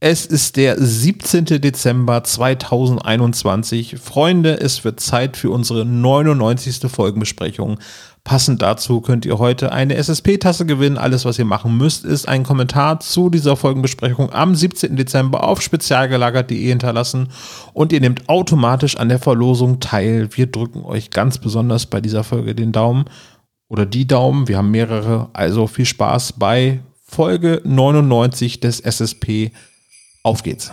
Es ist der 17. Dezember 2021. Freunde, es wird Zeit für unsere 99. Folgenbesprechung. Passend dazu könnt ihr heute eine SSP-Tasse gewinnen. Alles, was ihr machen müsst, ist einen Kommentar zu dieser Folgenbesprechung am 17. Dezember auf spezialgelagert.de hinterlassen und ihr nehmt automatisch an der Verlosung teil. Wir drücken euch ganz besonders bei dieser Folge den Daumen oder die Daumen. Wir haben mehrere. Also viel Spaß bei Folge 99 des SSP. Auf geht's.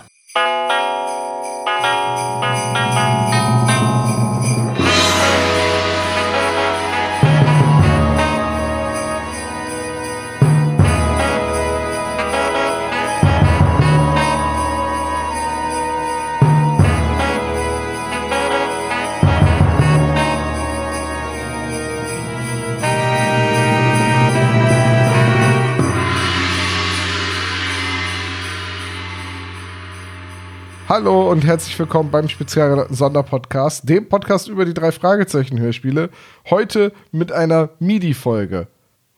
Hallo und herzlich willkommen beim Spezial Sonderpodcast, dem Podcast über die drei Fragezeichen Hörspiele. Heute mit einer MIDI-Folge.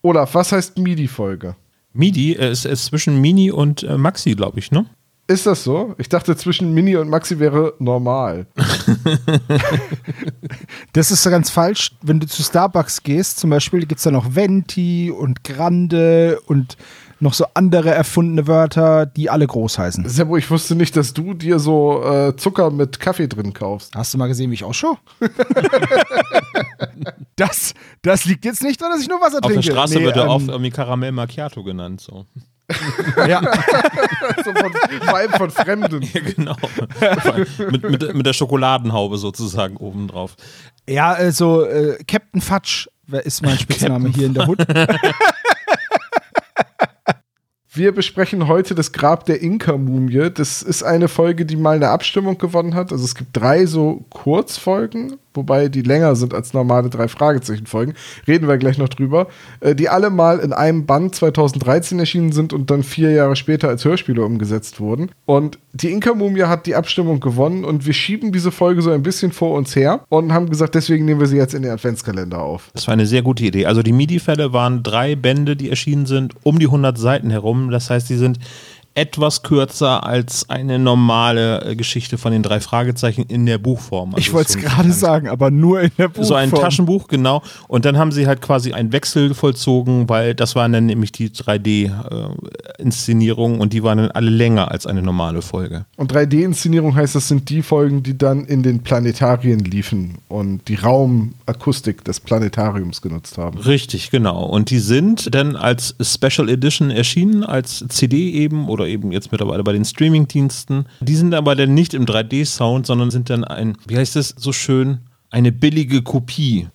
Olaf, was heißt MIDI-Folge? MIDI ist, ist zwischen Mini und äh, Maxi, glaube ich, ne? Ist das so? Ich dachte, zwischen Mini und Maxi wäre normal. das ist ganz falsch. Wenn du zu Starbucks gehst, zum Beispiel, gibt es da noch Venti und Grande und noch so andere erfundene Wörter, die alle groß heißen. Sebo, ich wusste nicht, dass du dir so äh, Zucker mit Kaffee drin kaufst. Hast du mal gesehen, wie ich ausschaue? das, das liegt jetzt nicht daran, dass ich nur Wasser Auf trinke. Auf der Straße nee, wird er ähm, oft irgendwie Karamell Macchiato genannt. So. ja. so von, vor allem von Fremden. Ja, genau. mit, mit, mit der Schokoladenhaube sozusagen obendrauf. Ja, also äh, Captain Fudge ist mein Spitzname hier in der Hut. Wir besprechen heute das Grab der Inka-Mumie. Das ist eine Folge, die mal eine Abstimmung gewonnen hat. Also es gibt drei so Kurzfolgen wobei die länger sind als normale drei Fragezeichen-Folgen. Reden wir gleich noch drüber. Äh, die alle mal in einem Band 2013 erschienen sind und dann vier Jahre später als Hörspiele umgesetzt wurden. Und die Inka-Mumie hat die Abstimmung gewonnen und wir schieben diese Folge so ein bisschen vor uns her und haben gesagt, deswegen nehmen wir sie jetzt in den Adventskalender auf. Das war eine sehr gute Idee. Also die MIDI-Fälle waren drei Bände, die erschienen sind, um die 100 Seiten herum. Das heißt, die sind etwas kürzer als eine normale äh, Geschichte von den drei Fragezeichen in der Buchform. Also ich wollte es gerade sagen, aber nur in der Buchform. So ein Taschenbuch, genau. Und dann haben sie halt quasi einen Wechsel vollzogen, weil das waren dann nämlich die 3D-Inszenierungen äh, und die waren dann alle länger als eine normale Folge. Und 3D-Inszenierung heißt, das sind die Folgen, die dann in den Planetarien liefen und die Raumakustik des Planetariums genutzt haben. Richtig, genau. Und die sind dann als Special Edition erschienen, als CD eben oder eben jetzt mittlerweile bei den Streamingdiensten. Die sind aber dann nicht im 3D-Sound, sondern sind dann ein, wie heißt es so schön, eine billige Kopie.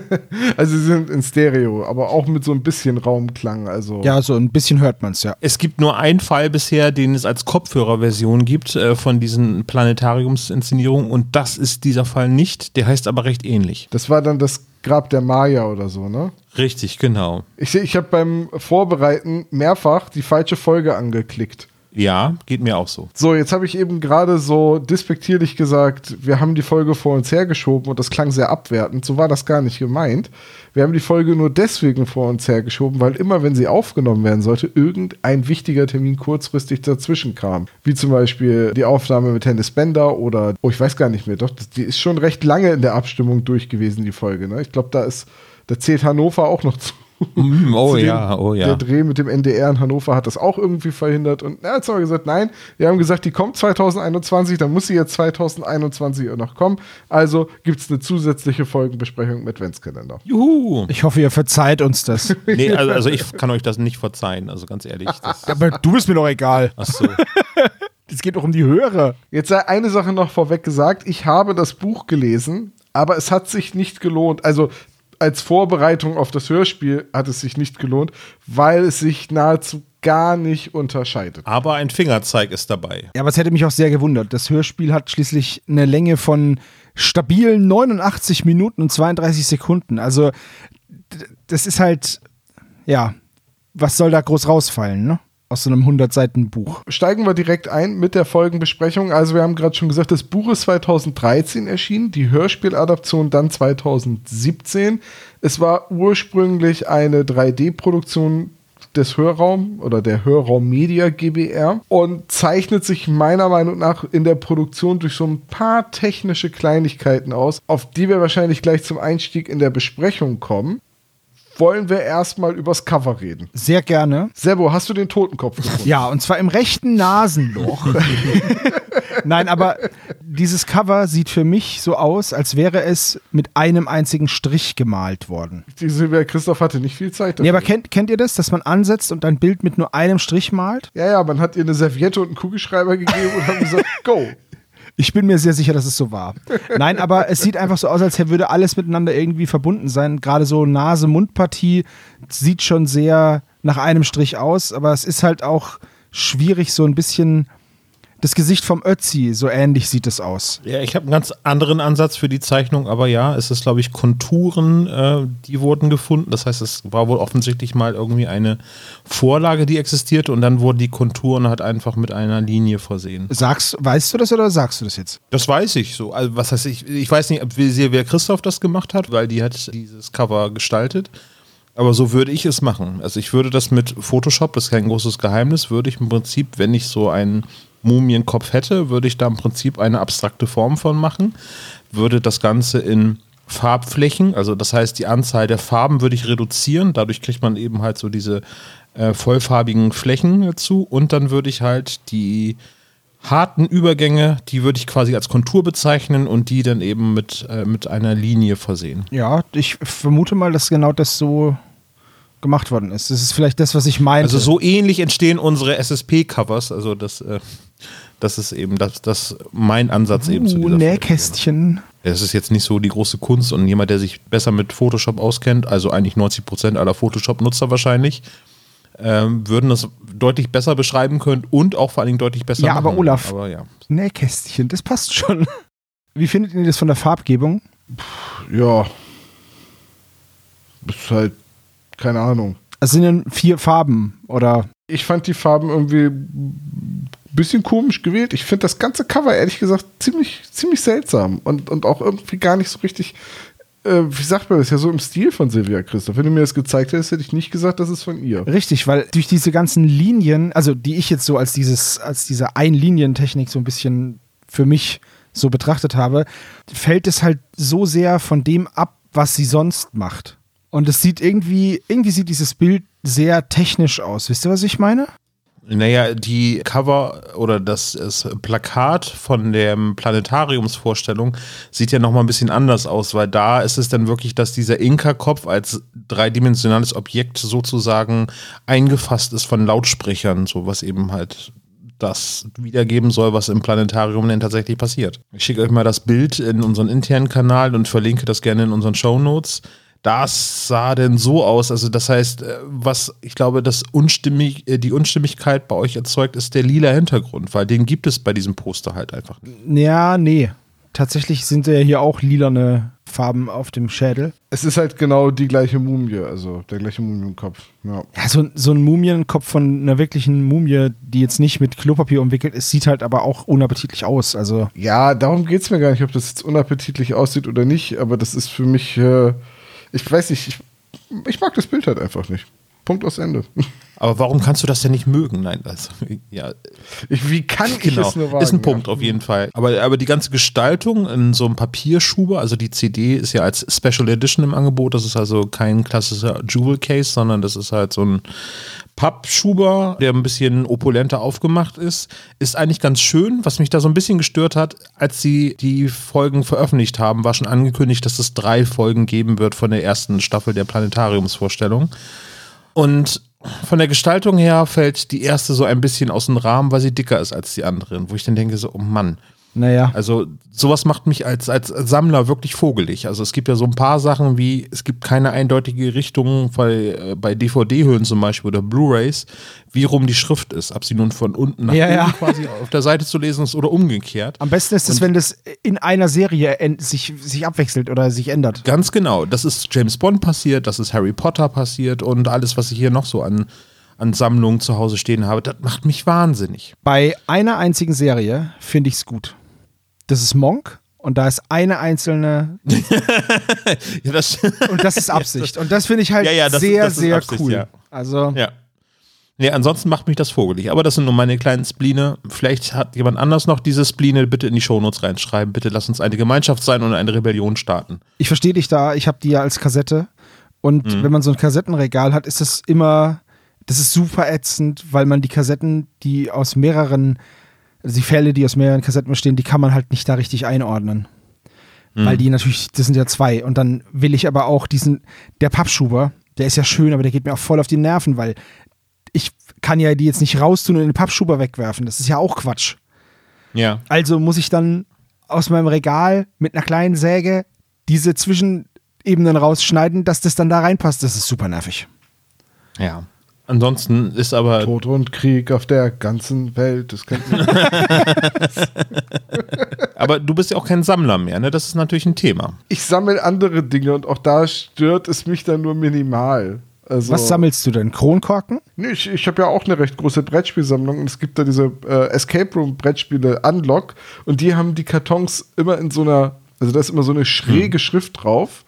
also sie sind in Stereo, aber auch mit so ein bisschen Raumklang. Also ja, so ein bisschen hört man es, ja. Es gibt nur einen Fall bisher, den es als Kopfhörerversion gibt äh, von diesen Planetariumsinszenierungen und das ist dieser Fall nicht. Der heißt aber recht ähnlich. Das war dann das Grab der Maya oder so, ne? Richtig, genau. Ich, ich habe beim Vorbereiten mehrfach die falsche Folge angeklickt. Ja, geht mir auch so. So, jetzt habe ich eben gerade so despektierlich gesagt, wir haben die Folge vor uns hergeschoben und das klang sehr abwertend. So war das gar nicht gemeint. Wir haben die Folge nur deswegen vor uns hergeschoben, weil immer, wenn sie aufgenommen werden sollte, irgendein wichtiger Termin kurzfristig dazwischen kam. Wie zum Beispiel die Aufnahme mit Hennes Bender oder, oh, ich weiß gar nicht mehr, doch, die ist schon recht lange in der Abstimmung durch gewesen, die Folge. Ne? Ich glaube, da ist, da zählt Hannover auch noch zu. Mm, oh ja, oh ja. Der Dreh mit dem NDR in Hannover hat das auch irgendwie verhindert. Und jetzt haben wir gesagt, nein, wir haben gesagt, die kommt 2021, dann muss sie jetzt 2021 auch noch kommen. Also gibt es eine zusätzliche Folgenbesprechung mit Adventskalender. Juhu! Ich hoffe, ihr verzeiht uns das. nee, also, also, ich kann euch das nicht verzeihen, also ganz ehrlich. Aber du bist mir doch egal. Ach so. Es geht doch um die Hörer. Jetzt sei eine Sache noch vorweg gesagt. Ich habe das Buch gelesen, aber es hat sich nicht gelohnt. Also als Vorbereitung auf das Hörspiel hat es sich nicht gelohnt, weil es sich nahezu gar nicht unterscheidet. Aber ein Fingerzeig ist dabei. Ja, aber es hätte mich auch sehr gewundert. Das Hörspiel hat schließlich eine Länge von stabilen 89 Minuten und 32 Sekunden. Also, das ist halt, ja, was soll da groß rausfallen, ne? Aus so einem 100-Seiten-Buch. Steigen wir direkt ein mit der Folgenbesprechung. Also wir haben gerade schon gesagt, das Buch ist 2013 erschienen, die Hörspieladaption dann 2017. Es war ursprünglich eine 3D-Produktion des Hörraum oder der Hörraum Media GBR und zeichnet sich meiner Meinung nach in der Produktion durch so ein paar technische Kleinigkeiten aus, auf die wir wahrscheinlich gleich zum Einstieg in der Besprechung kommen. Wollen wir erstmal übers Cover reden? Sehr gerne. Sebo, hast du den Totenkopf gefunden? Ja, und zwar im rechten Nasenloch. Nein, aber dieses Cover sieht für mich so aus, als wäre es mit einem einzigen Strich gemalt worden. Die Silvia Christoph hatte nicht viel Zeit Nee, aber kennt, kennt ihr das, dass man ansetzt und ein Bild mit nur einem Strich malt? ja, ja, man hat ihr eine Serviette und einen Kugelschreiber gegeben und hat gesagt, go. Ich bin mir sehr sicher, dass es so war. Nein, aber es sieht einfach so aus, als würde alles miteinander irgendwie verbunden sein. Gerade so Nase-Mund-Partie sieht schon sehr nach einem Strich aus, aber es ist halt auch schwierig, so ein bisschen das Gesicht vom Ötzi, so ähnlich sieht es aus. Ja, ich habe einen ganz anderen Ansatz für die Zeichnung, aber ja, es ist, glaube ich, Konturen, äh, die wurden gefunden. Das heißt, es war wohl offensichtlich mal irgendwie eine Vorlage, die existierte und dann wurden die Konturen halt einfach mit einer Linie versehen. Sagst, weißt du das oder sagst du das jetzt? Das weiß ich so. Also, was heißt ich? Ich weiß nicht, ob wir wer Christoph das gemacht hat, weil die hat dieses Cover gestaltet. Aber so würde ich es machen. Also ich würde das mit Photoshop, das ist kein großes Geheimnis, würde ich im Prinzip, wenn ich so einen Mumienkopf hätte, würde ich da im Prinzip eine abstrakte Form von machen, würde das Ganze in Farbflächen, also das heißt die Anzahl der Farben würde ich reduzieren, dadurch kriegt man eben halt so diese äh, vollfarbigen Flächen dazu und dann würde ich halt die harten Übergänge, die würde ich quasi als Kontur bezeichnen und die dann eben mit, äh, mit einer Linie versehen. Ja, ich vermute mal, dass genau das so gemacht worden ist. Das ist vielleicht das, was ich meine. Also so ähnlich entstehen unsere SSP-Covers, also das, äh, das ist eben das, das mein Ansatz eben zu uh, dieser Nähkästchen. Es ist jetzt nicht so die große Kunst und jemand, der sich besser mit Photoshop auskennt, also eigentlich 90 Prozent aller Photoshop-Nutzer wahrscheinlich, ähm, würden das deutlich besser beschreiben können und auch vor allen Dingen deutlich besser Ja, machen. aber Olaf, Aber ja. Nähkästchen, das passt schon. Wie findet ihr das von der Farbgebung? Ja. Ist halt, keine Ahnung. Es sind dann vier Farben oder Ich fand die Farben irgendwie bisschen komisch gewählt. Ich finde das ganze Cover, ehrlich gesagt, ziemlich, ziemlich seltsam und, und auch irgendwie gar nicht so richtig, äh, wie sagt man das, ja so im Stil von Silvia Christoph. Wenn du mir das gezeigt hättest, hätte ich nicht gesagt, das ist von ihr. richtig, weil durch diese ganzen Linien, also die ich jetzt so als dieses, als diese Einlinientechnik so ein bisschen für mich so betrachtet habe, fällt es halt so sehr von dem ab, was sie sonst macht. Und es sieht irgendwie, irgendwie sieht dieses Bild sehr technisch aus. Wisst ihr, was ich meine? Naja, die Cover oder das, das Plakat von der Planetariumsvorstellung sieht ja nochmal ein bisschen anders aus, weil da ist es dann wirklich, dass dieser Inka-Kopf als dreidimensionales Objekt sozusagen eingefasst ist von Lautsprechern, so was eben halt das wiedergeben soll, was im Planetarium denn tatsächlich passiert. Ich schicke euch mal das Bild in unseren internen Kanal und verlinke das gerne in unseren Show Notes. Das sah denn so aus. Also, das heißt, äh, was ich glaube, das Unstimmig, äh, die Unstimmigkeit bei euch erzeugt, ist der lila Hintergrund, weil den gibt es bei diesem Poster halt einfach nicht. Ja, nee. Tatsächlich sind ja hier auch lilane Farben auf dem Schädel. Es ist halt genau die gleiche Mumie, also der gleiche Mumienkopf. Ja. Ja, so, so ein Mumienkopf von einer wirklichen Mumie, die jetzt nicht mit Klopapier umwickelt ist, sieht halt aber auch unappetitlich aus. Also, Ja, darum geht es mir gar nicht, ob das jetzt unappetitlich aussieht oder nicht, aber das ist für mich, äh, ich weiß nicht, ich, ich mag das Bild halt einfach nicht. Punkt aus Ende. Aber warum kannst du das denn nicht mögen? Nein, also, ja, wie kann ich genau. es nur wagen? ist ein Punkt ja. auf jeden Fall. Aber, aber die ganze Gestaltung in so einem Papierschuber, also die CD ist ja als Special Edition im Angebot. Das ist also kein klassischer Jewel Case, sondern das ist halt so ein Pappschuber, der ein bisschen opulenter aufgemacht ist. Ist eigentlich ganz schön. Was mich da so ein bisschen gestört hat, als sie die Folgen veröffentlicht haben, war schon angekündigt, dass es drei Folgen geben wird von der ersten Staffel der Planetariumsvorstellung. Und von der Gestaltung her fällt die erste so ein bisschen aus dem Rahmen, weil sie dicker ist als die anderen, wo ich dann denke so, oh Mann. Naja. Also sowas macht mich als, als Sammler wirklich vogelig. Also es gibt ja so ein paar Sachen wie, es gibt keine eindeutige Richtung bei, äh, bei DVD-Hüllen zum Beispiel oder Blu-Rays, wie rum die Schrift ist. Ob sie nun von unten nach Ja, oben ja. quasi auf der Seite zu lesen ist oder umgekehrt. Am besten ist es, wenn das in einer Serie sich, sich abwechselt oder sich ändert. Ganz genau. Das ist James Bond passiert, das ist Harry Potter passiert und alles, was ich hier noch so an, an Sammlungen zu Hause stehen habe, das macht mich wahnsinnig. Bei einer einzigen Serie finde ich es gut. Das ist Monk und da ist eine einzelne Ja, das, und das ist Absicht. Und das finde ich halt Ja, ja, das- sehr, das sehr Absicht, cool. ja. Also, ja. Nee, ansonsten macht mich das vogelig. Aber das sind nur meine kleinen Spline. Vielleicht hat jemand anders noch diese Spline. Bitte in die Shownotes reinschreiben. Bitte lass uns eine Gemeinschaft sein und eine Rebellion starten. Ich verstehe dich da. Ich habe die ja als Kassette. Und Mhm. wenn man so ein Kassettenregal hat, ist das immer, das ist super ätzend, weil man die Kassetten, die aus mehreren, also die Fälle, die aus mehreren Kassetten bestehen, die kann man halt nicht da richtig einordnen. Mhm. Weil die natürlich, das sind ja zwei. Und dann will ich aber auch diesen, der Pappschuber, der ist ja schön, aber der geht mir auch voll auf die Nerven, weil ich kann ja die jetzt nicht raustun und in den Pappschuber wegwerfen. Das ist ja auch Quatsch. Ja. Also muss ich dann aus meinem Regal mit einer kleinen Säge diese Zwischenebenen rausschneiden, dass das dann da reinpasst. Das ist super nervig. Ja. Ansonsten ist aber. Tod und Krieg auf der ganzen Welt. Das kennt man. Aber du bist ja auch kein Sammler mehr, ne? Das ist natürlich ein Thema. ich sammle andere Dinge und auch da stört es mich dann nur minimal. Also, Was sammelst du denn? Kronkorken? Nee, ich ich habe ja auch eine recht große Brettspielsammlung und es gibt da diese äh, Escape Room Brettspiele Unlock und die haben die Kartons immer in so einer, also da ist immer so eine schräge Schrift drauf,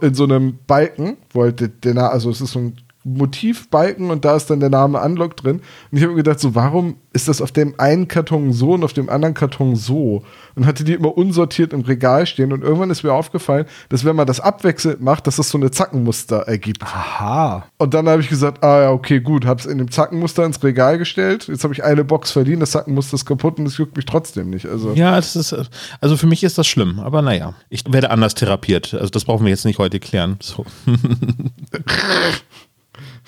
in so einem Balken, wo halt der, der also es ist so ein Motivbalken und da ist dann der Name Unlock drin. Und ich habe mir gedacht, so, warum ist das auf dem einen Karton so und auf dem anderen Karton so? Und hatte die immer unsortiert im Regal stehen. Und irgendwann ist mir aufgefallen, dass wenn man das abwechselnd macht, dass das so eine Zackenmuster ergibt. Aha. Und dann habe ich gesagt, ah ja, okay, gut, habe es in dem Zackenmuster ins Regal gestellt. Jetzt habe ich eine Box verdient, das Zackenmuster ist kaputt und es juckt mich trotzdem nicht. Also Ja, es ist, also für mich ist das schlimm, aber naja. Ich werde anders therapiert. Also das brauchen wir jetzt nicht heute klären. So.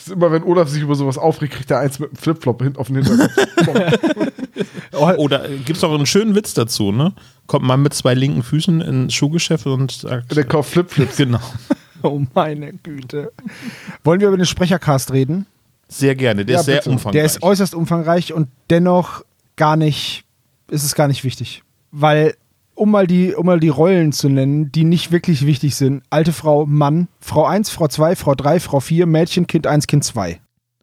ist immer, wenn Olaf sich über sowas aufregt, kriegt er eins mit einem Flipflop hinten auf den Hinterkopf. Oder äh, gibt es auch einen schönen Witz dazu, ne? Kommt man mit zwei linken Füßen ins Schuhgeschäft und sagt. Der kauft Flipflips. Genau. Oh meine Güte. Wollen wir über den Sprechercast reden? Sehr gerne. Der Ja, ist sehr bitte. umfangreich. Der ist äußerst umfangreich und dennoch gar nicht, ist es gar nicht wichtig. Weil, um mal, die, um mal die Rollen zu nennen, die nicht wirklich wichtig sind, alte Frau, Mann, Frau 1, Frau 2, Frau 3, Frau 4, Mädchen, Kind 1, Kind 2.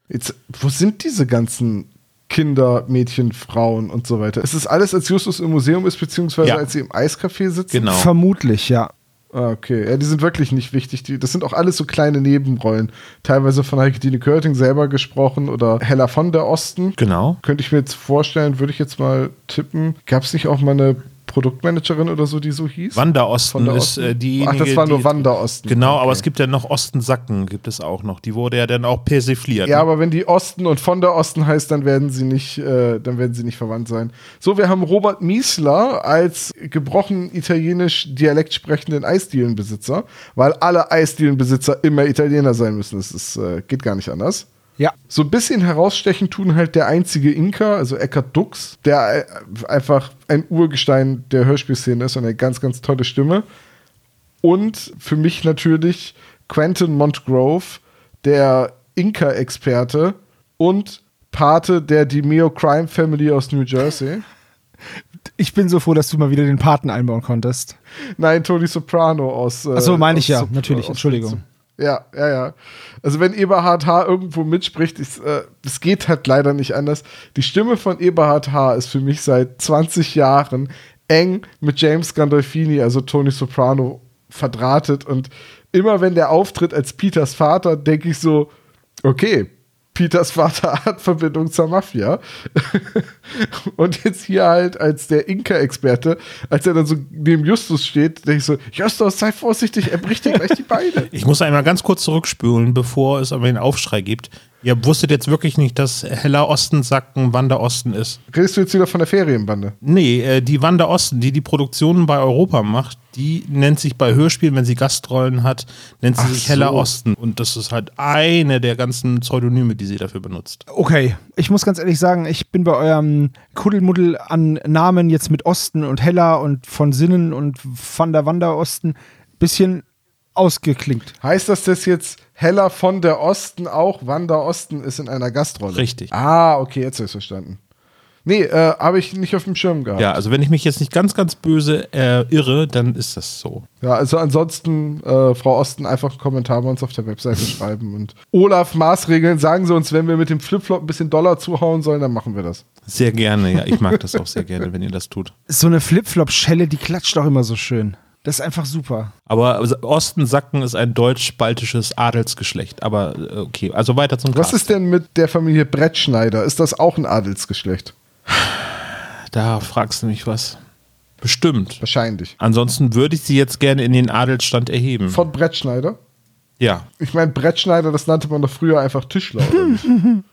Jetzt, wo sind diese ganzen Kinder, Mädchen, Frauen und so weiter? Ist das alles, als Justus im Museum ist, beziehungsweise Ja. als sie im Eiscafé sitzen? Genau. Vermutlich, ja. Ah, okay. Ja, die sind wirklich nicht wichtig. Die, das sind auch alles so kleine Nebenrollen. Teilweise von Heike Dine Körting selber gesprochen oder Hella von der Osten. Genau. Könnte ich mir jetzt vorstellen, würde ich jetzt mal tippen. Gab es nicht auch mal eine Produktmanagerin oder so, die so hieß? Wanda Von Osten der ist äh, diejenige. Ach, das war nur die, Wanda Osten. Genau, aber Okay. es gibt ja noch Ostensacken, gibt es auch noch. Die wurde ja dann auch persifliert. Ja, ne? aber wenn die Osten und von der Osten heißt, dann werden sie nicht, äh, dann werden sie nicht verwandt sein. So, wir haben Robert Miesler als gebrochen italienisch Dialekt sprechenden Eisdielenbesitzer, weil alle Eisdielenbesitzer immer Italiener sein müssen. Das ist, äh, geht gar nicht anders. Ja. So ein bisschen herausstechen tun halt der einzige Inka, also Eckhard Dux, der äh, einfach ein Urgestein der Hörspielszene ist und eine ganz, ganz tolle Stimme. Und für mich natürlich Quentin Montgrove, der Inka-Experte und Pate der Demeo Crime Family aus New Jersey. Ich bin so froh, dass du mal wieder den Paten einbauen konntest. Nein, Tony Soprano aus. Äh, Ach so, meine ich ja, Sop- natürlich, Entschuldigung. Ja, ja, ja. Also wenn Eberhard H. irgendwo mitspricht, es äh, geht halt leider nicht anders. Die Stimme von Eberhard H. ist für mich seit 20 Jahren eng mit James Gandolfini, also Tony Soprano, verdrahtet. Und immer wenn der auftritt als Peters Vater, denke ich so, okay, Peters Vater hat Verbindung zur Mafia. und jetzt hier halt als der Inka-Experte, als er dann so neben Justus steht, denke ich so, Justus, sei vorsichtig, er bricht dir gleich die Beine. Ich muss einmal ganz kurz zurückspülen, bevor es aber den Aufschrei gibt. Ihr wusstet jetzt wirklich nicht, dass Heller Osten Sacken Wanda Osten ist. Redest du jetzt wieder von der Ferienbande? Nee, äh, die Wanda Osten, die die Produktionen bei Europa macht, die nennt sich bei Hörspielen, wenn sie Gastrollen hat, nennt sie Ach sich Heller so. Osten. Und das ist halt eine der ganzen Pseudonyme, die sie dafür benutzt. Okay, ich muss ganz ehrlich sagen, ich bin bei eurem Kuddelmuddel an Namen jetzt mit Osten und Hella und von Sinnen und Van der Wander Osten bisschen ausgeklingt. Heißt das, dass jetzt Hella von der Osten auch Wanda Osten ist in einer Gastrolle? Richtig. Ah, okay, jetzt habe ich verstanden. Nee, äh, habe ich nicht auf dem Schirm gehabt. Ja, also wenn ich mich jetzt nicht ganz, ganz böse äh, irre, dann ist das so. Ja, also ansonsten, äh, Frau Osten, einfach einen Kommentar bei uns auf der Webseite schreiben. Und Olaf, Maßregeln, sagen Sie uns, wenn wir mit dem Flipflop ein bisschen Dollar zuhauen sollen, dann machen wir das. Sehr gerne, ja. Ich mag das auch sehr gerne, wenn ihr das tut. So eine Flipflop-Schelle, die klatscht auch immer so schön. Das ist einfach super. Aber Osten-Sacken ist ein deutsch-baltisches Adelsgeschlecht. Aber äh, okay, also weiter zum Was Cast. ist denn mit der Familie Brettschneider? Ist das auch ein Adelsgeschlecht? Da fragst du mich was. Bestimmt. Wahrscheinlich. Ansonsten würde ich sie jetzt gerne in den Adelsstand erheben. Von Brettschneider? ja. Ich meine, Brettschneider, das nannte man doch früher einfach Tischler.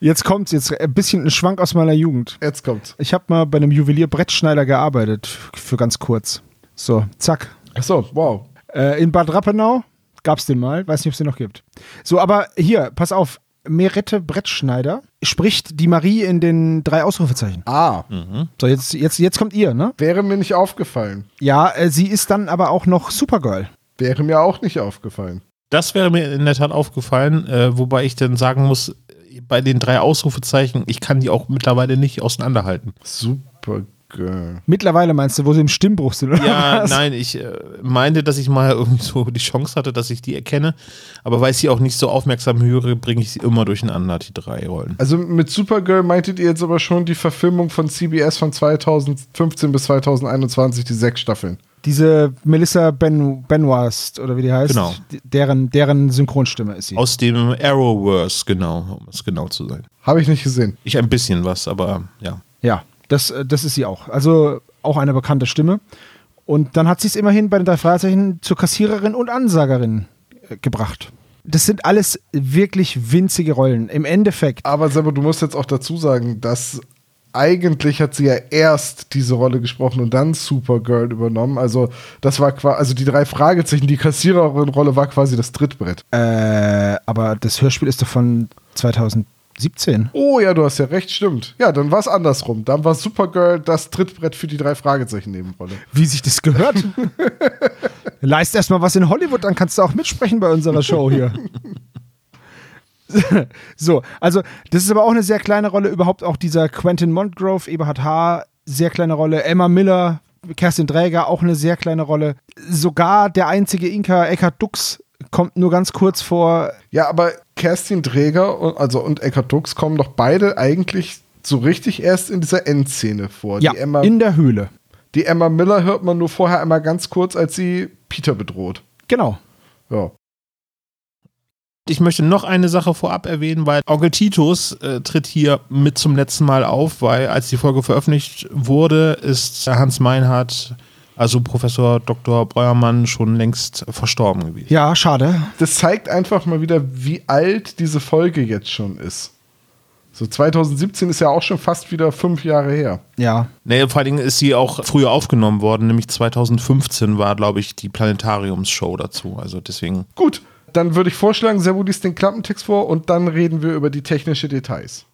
Jetzt kommt's, jetzt ein bisschen ein Schwank aus meiner Jugend. Jetzt kommt's. Ich habe mal bei einem Juwelier Brettschneider gearbeitet, für ganz kurz. So, zack. Achso, wow. Äh, in Bad Rappenau gab's den mal, weiß nicht, ob es den noch gibt. So, aber hier, pass auf. Merette Brettschneider spricht die Marie in den drei Ausrufezeichen. Ah, So, jetzt, jetzt, jetzt kommt ihr, ne? wäre mir nicht aufgefallen. Ja, äh, sie ist dann aber auch noch Supergirl. Wäre mir auch nicht aufgefallen. Das wäre mir in der Tat aufgefallen, äh, wobei ich dann sagen muss, bei den drei Ausrufezeichen, ich kann die auch mittlerweile nicht auseinanderhalten. Supergirl. Mittlerweile meinst du, wo sie im Stimmbruch sind, oder Ja, was? nein, ich äh, meinte, dass ich mal irgendwie so die Chance hatte, dass ich die erkenne. Aber weil ich sie auch nicht so aufmerksam höre, bringe ich sie immer durcheinander, die drei Rollen. Also mit Supergirl meintet ihr jetzt aber schon die Verfilmung von CBS von 2015 bis 2021, die sechs Staffeln. Diese Melissa ben Benoist, oder wie die heißt, Genau. deren, deren Synchronstimme ist sie. Aus dem Arrowverse, genau, um es genau zu sein. Habe ich nicht gesehen. Ich ein bisschen was, aber ja. Ja, das, äh, das ist sie auch. Also auch eine bekannte Stimme. Und dann hat sie es immerhin bei den drei Fragezeichen zur Kassiererin und Ansagerin äh, gebracht. Das sind alles wirklich winzige Rollen. Im Endeffekt. Aber selber, du musst jetzt auch dazu sagen, dass eigentlich hat sie ja erst diese Rolle gesprochen und dann Supergirl übernommen. Also das war quasi, also die drei Fragezeichen, die Kassiererin-Rolle war quasi das Trittbrett. Äh, aber das Hörspiel ist doch von 2017. Oh ja, du hast ja recht, stimmt. Ja, dann war es andersrum. Dann war Supergirl das Trittbrett für die drei Fragezeichen-Nebenrolle. Wie sich das gehört. Leist erstmal was in Hollywood, dann kannst du auch mitsprechen bei unserer Show hier. so, also das ist aber auch eine sehr kleine Rolle, überhaupt auch dieser Quentin Montgrove, Eberhard H., sehr kleine Rolle, Emma Miller, Kerstin Dräger, auch eine sehr kleine Rolle. Sogar der einzige Inka, Eckhard Dux, kommt nur ganz kurz vor. Ja, aber Kerstin Träger und, also, und Eckhard Dux kommen doch beide eigentlich so richtig erst in dieser Endszene vor. Ja, die, Emma, in der Höhle. die Emma Miller hört man nur vorher einmal ganz kurz, als sie Peter bedroht. Genau. Ja. Ich möchte noch eine Sache vorab erwähnen, weil Onkel Titus äh, tritt hier mit zum letzten Mal auf, weil als die Folge veröffentlicht wurde, ist Hans Meinhardt, also Professor Dr. Breuermann, schon längst verstorben gewesen. Ja, schade. Das zeigt einfach mal wieder, wie alt diese Folge jetzt schon ist. So 2017 ist ja auch schon fast wieder fünf Jahre her. Ja. Nee, vor allen Dingen ist sie auch früher aufgenommen worden, nämlich 2015 war, glaube ich, die Planetariumsshow dazu. Also deswegen. Gut, dann würde ich vorschlagen, Servo liest den Klappentext vor und dann reden wir über die technische Details.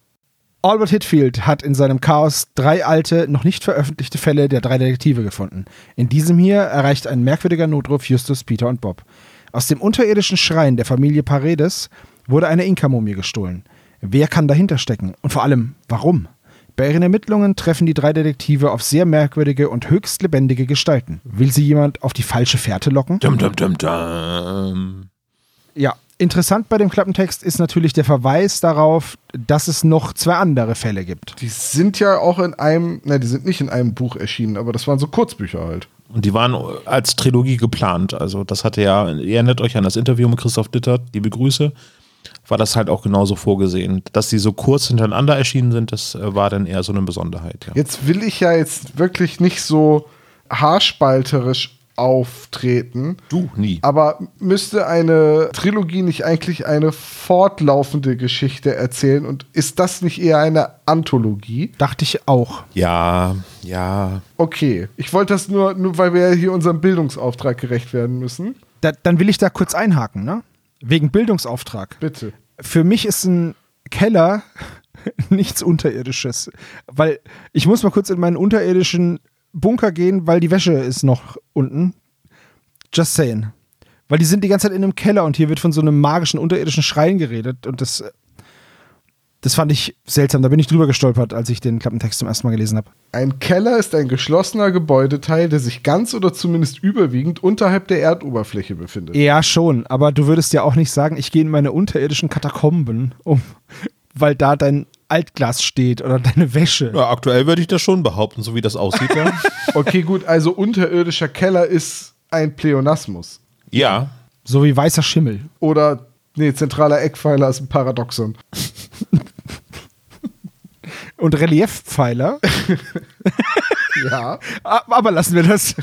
Albert Hitfield hat in seinem Chaos drei alte, noch nicht veröffentlichte Fälle der drei Detektive gefunden. In diesem hier erreicht ein merkwürdiger Notruf Justus, Peter und Bob. Aus dem unterirdischen Schrein der Familie Paredes wurde eine Inka-Mumie gestohlen. Wer kann dahinter stecken? Und vor allem, warum? Bei ihren Ermittlungen treffen die drei Detektive auf sehr merkwürdige und höchst lebendige Gestalten. Will sie jemand auf die falsche Fährte locken? Dum, dum, dum, dum. Ja, interessant bei dem Klappentext ist natürlich der Verweis darauf, dass es noch zwei andere Fälle gibt. Die sind ja auch in einem, ne, die sind nicht in einem Buch erschienen, aber das waren so Kurzbücher halt. Und die waren als Trilogie geplant. Also das hatte ja, ihr erinnert euch an das Interview mit Christoph Dittert, liebe Grüße, war das halt auch genauso vorgesehen. Dass die so kurz hintereinander erschienen sind, das äh, war dann eher so eine Besonderheit. Ja. Jetzt will ich ja jetzt wirklich nicht so haarspalterisch auftreten. Du, nie. Aber müsste eine Trilogie nicht eigentlich eine fortlaufende Geschichte erzählen? Und ist das nicht eher eine Anthologie? Dachte ich auch. Ja, ja. Okay, ich wollte das nur, nur weil wir ja hier unserem Bildungsauftrag gerecht werden müssen. Da, dann will ich da kurz einhaken, ne? Wegen Bildungsauftrag. Bitte. Für mich ist ein Keller nichts Unterirdisches. Weil ich muss mal kurz in meinen unterirdischen Bunker gehen, weil die Wäsche ist noch unten. Just saying. Weil die sind die ganze Zeit in einem Keller und hier wird von so einem magischen unterirdischen Schrein geredet und das, das fand ich seltsam. Da bin ich drüber gestolpert, als ich den Klappentext zum ersten Mal gelesen habe. Ein Keller ist ein geschlossener Gebäudeteil, der sich ganz oder zumindest überwiegend unterhalb der Erdoberfläche befindet. Ja, schon, aber du würdest ja auch nicht sagen, ich gehe in meine unterirdischen Katakomben, um, weil da dein Altglas steht oder deine Wäsche. ja. Aktuell würde ich das schon behaupten, so wie das aussieht. Ja. Okay, gut, also unterirdischer Keller ist ein Pleonasmus. Ja. So wie weißer Schimmel. Oder, nee, zentraler Eckpfeiler ist ein Paradoxon. Und Reliefpfeiler. Ja. Aber lassen wir das.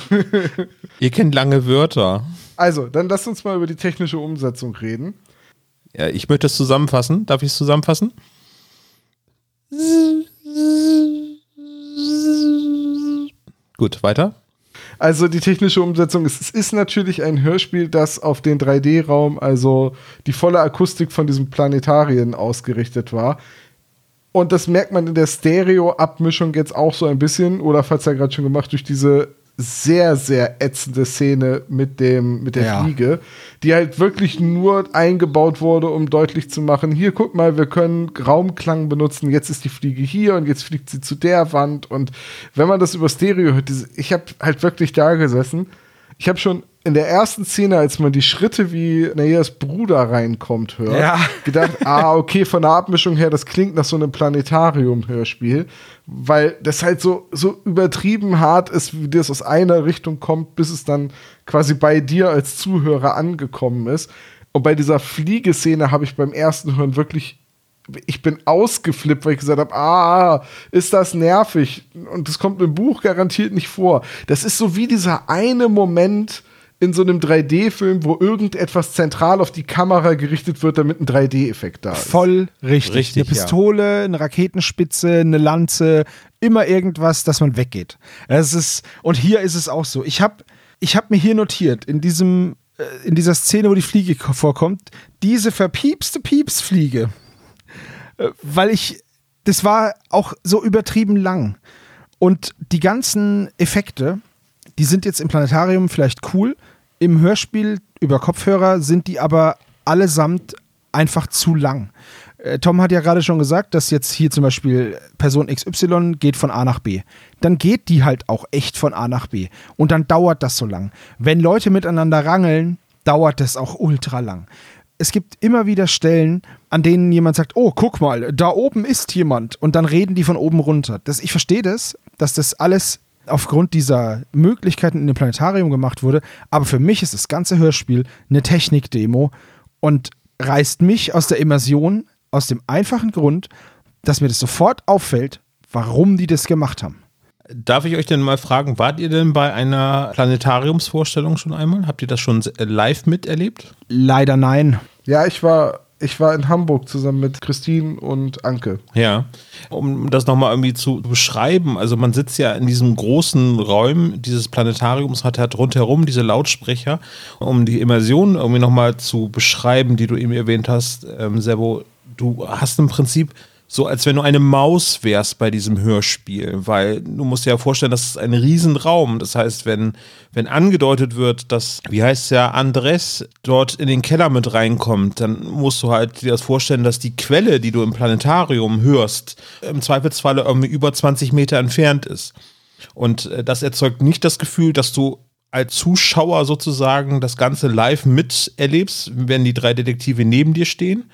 Ihr kennt lange Wörter. Also, dann lasst uns mal über die technische Umsetzung reden. Ja, ich möchte es zusammenfassen. Darf ich es zusammenfassen? Gut, weiter. Also die technische Umsetzung ist, es ist natürlich ein Hörspiel, das auf den 3D-Raum, also die volle Akustik von diesem Planetarien ausgerichtet war. Und das merkt man in der Stereo-Abmischung jetzt auch so ein bisschen, oder falls ja gerade schon gemacht, durch diese sehr, sehr ätzende Szene mit, dem, mit der Ja. Fliege, die halt wirklich nur eingebaut wurde, um deutlich zu machen, hier, guck mal, wir können Raumklang benutzen, jetzt ist die Fliege hier und jetzt fliegt sie zu der Wand. Und wenn man das über Stereo hört, ich habe halt wirklich da gesessen. Ich habe schon in der ersten Szene, als man die Schritte wie Nayas Bruder reinkommt, hört, Ja. gedacht, ah, okay, von der Abmischung her, das klingt nach so einem Planetarium-Hörspiel, weil das halt so, so übertrieben hart ist, wie das aus einer Richtung kommt, bis es dann quasi bei dir als Zuhörer angekommen ist. Und bei dieser Fliegeszene habe ich beim ersten Hören wirklich ich bin ausgeflippt, weil ich gesagt habe, ah, ist das nervig. Und das kommt im Buch garantiert nicht vor. Das ist so wie dieser eine Moment in so einem 3D-Film, wo irgendetwas zentral auf die Kamera gerichtet wird, damit ein 3D-Effekt da ist. Voll richtig. Richtig, eine Pistole, eine Raketenspitze, eine Lanze, immer irgendwas, dass man weggeht. Es ist, und hier ist es auch so. Ich habe ich hab mir hier notiert, in diesem äh, in dieser Szene, wo die Fliege ko- vorkommt, diese verpiepste Piepsfliege. Äh, Weil ich, das war auch so übertrieben lang. Und die ganzen Effekte, die sind jetzt im Planetarium vielleicht cool. Im Hörspiel über Kopfhörer sind die aber allesamt einfach zu lang. Äh, Tom hat ja gerade schon gesagt, dass jetzt hier zum Beispiel Person XY geht von A nach B. Dann geht die halt auch echt von A nach B. Und dann dauert das so lang. Wenn Leute miteinander rangeln, dauert das auch ultra lang. Es gibt immer wieder Stellen, an denen jemand sagt, oh, guck mal, da oben ist jemand. Und dann reden die von oben runter. Das, ich verstehe das, dass das alles aufgrund dieser Möglichkeiten in dem Planetarium gemacht wurde. Aber für mich ist das ganze Hörspiel eine Technikdemo und reißt mich aus der Immersion aus dem einfachen Grund, dass mir das sofort auffällt, warum die das gemacht haben. Darf ich euch denn mal fragen, wart ihr denn bei einer Planetariumsvorstellung schon einmal? Habt ihr das schon live miterlebt? Leider nein. Ja, ich war, ich war in Hamburg zusammen mit Christine und Anke. Ja. Um das nochmal irgendwie zu beschreiben, also man sitzt ja in diesen großen Räumen dieses Planetariums, hat halt rundherum diese Lautsprecher, um die Immersion irgendwie nochmal zu beschreiben, die du eben erwähnt hast, ähm, Servo, du hast im Prinzip so, als wenn du eine Maus wärst bei diesem Hörspiel, weil du musst dir ja vorstellen, das ist ein Riesenraum. Das heißt, wenn, wenn angedeutet wird, dass, wie heißt der, Andres dort in den Keller mit reinkommt, dann musst du halt dir das vorstellen, dass die Quelle, die du im Planetarium hörst, im Zweifelsfalle irgendwie über 20 Meter entfernt ist. Und äh, das erzeugt nicht das Gefühl, dass du als Zuschauer sozusagen das Ganze live miterlebst, wenn die drei Detektive neben dir stehen,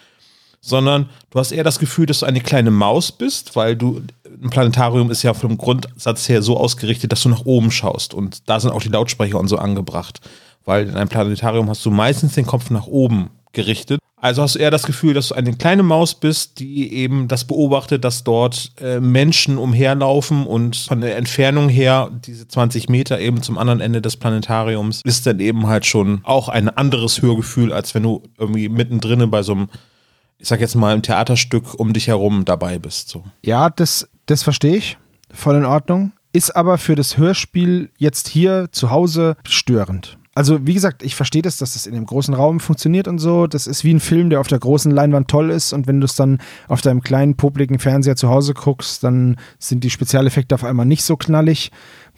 sondern du hast eher das Gefühl, dass du eine kleine Maus bist, weil du ein Planetarium ist ja vom Grundsatz her so ausgerichtet, dass du nach oben schaust und da sind auch die Lautsprecher und so angebracht, weil in einem Planetarium hast du meistens den Kopf nach oben gerichtet. Also hast du eher das Gefühl, dass du eine kleine Maus bist, die eben das beobachtet, dass dort äh, Menschen umherlaufen und von der Entfernung her, diese 20 Meter eben zum anderen Ende des Planetariums, ist dann eben halt schon auch ein anderes Hörgefühl, als wenn du irgendwie mittendrin bei so einem ich sag jetzt mal, ein Theaterstück um dich herum dabei bist. So. Ja, das, das verstehe ich. Voll in Ordnung. Ist aber für das Hörspiel jetzt hier zu Hause störend. Also, wie gesagt, ich verstehe das, dass das in dem großen Raum funktioniert und so. Das ist wie ein Film, der auf der großen Leinwand toll ist. Und wenn du es dann auf deinem kleinen, popligen Fernseher zu Hause guckst, dann sind die Spezialeffekte auf einmal nicht so knallig.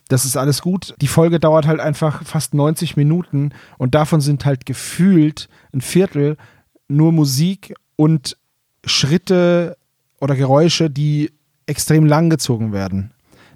Das ist alles gut. Die Folge dauert halt einfach fast 90 Minuten und davon sind halt gefühlt ein Viertel nur Musik und Schritte oder Geräusche, die extrem lang gezogen werden.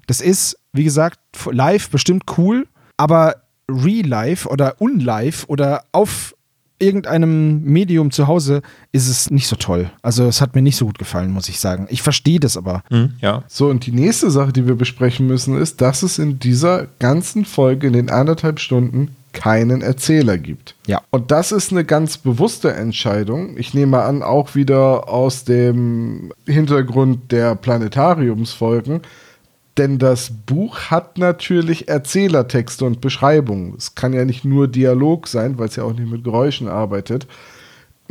Das ist, wie gesagt, live bestimmt cool, aber real life oder unlive oder auf irgendeinem Medium zu Hause ist es nicht so toll. Also es hat mir nicht so gut gefallen, muss ich sagen. Ich verstehe das aber. Hm, ja. So, und die nächste Sache, die wir besprechen müssen, ist, dass es in dieser ganzen Folge, in den anderthalb Stunden, keinen Erzähler gibt. Ja. Und das ist eine ganz bewusste Entscheidung. Ich nehme an, auch wieder aus dem Hintergrund der Planetariumsfolgen. Denn das Buch hat natürlich Erzählertexte und Beschreibungen. Es kann ja nicht nur Dialog sein, weil es ja auch nicht mit Geräuschen arbeitet.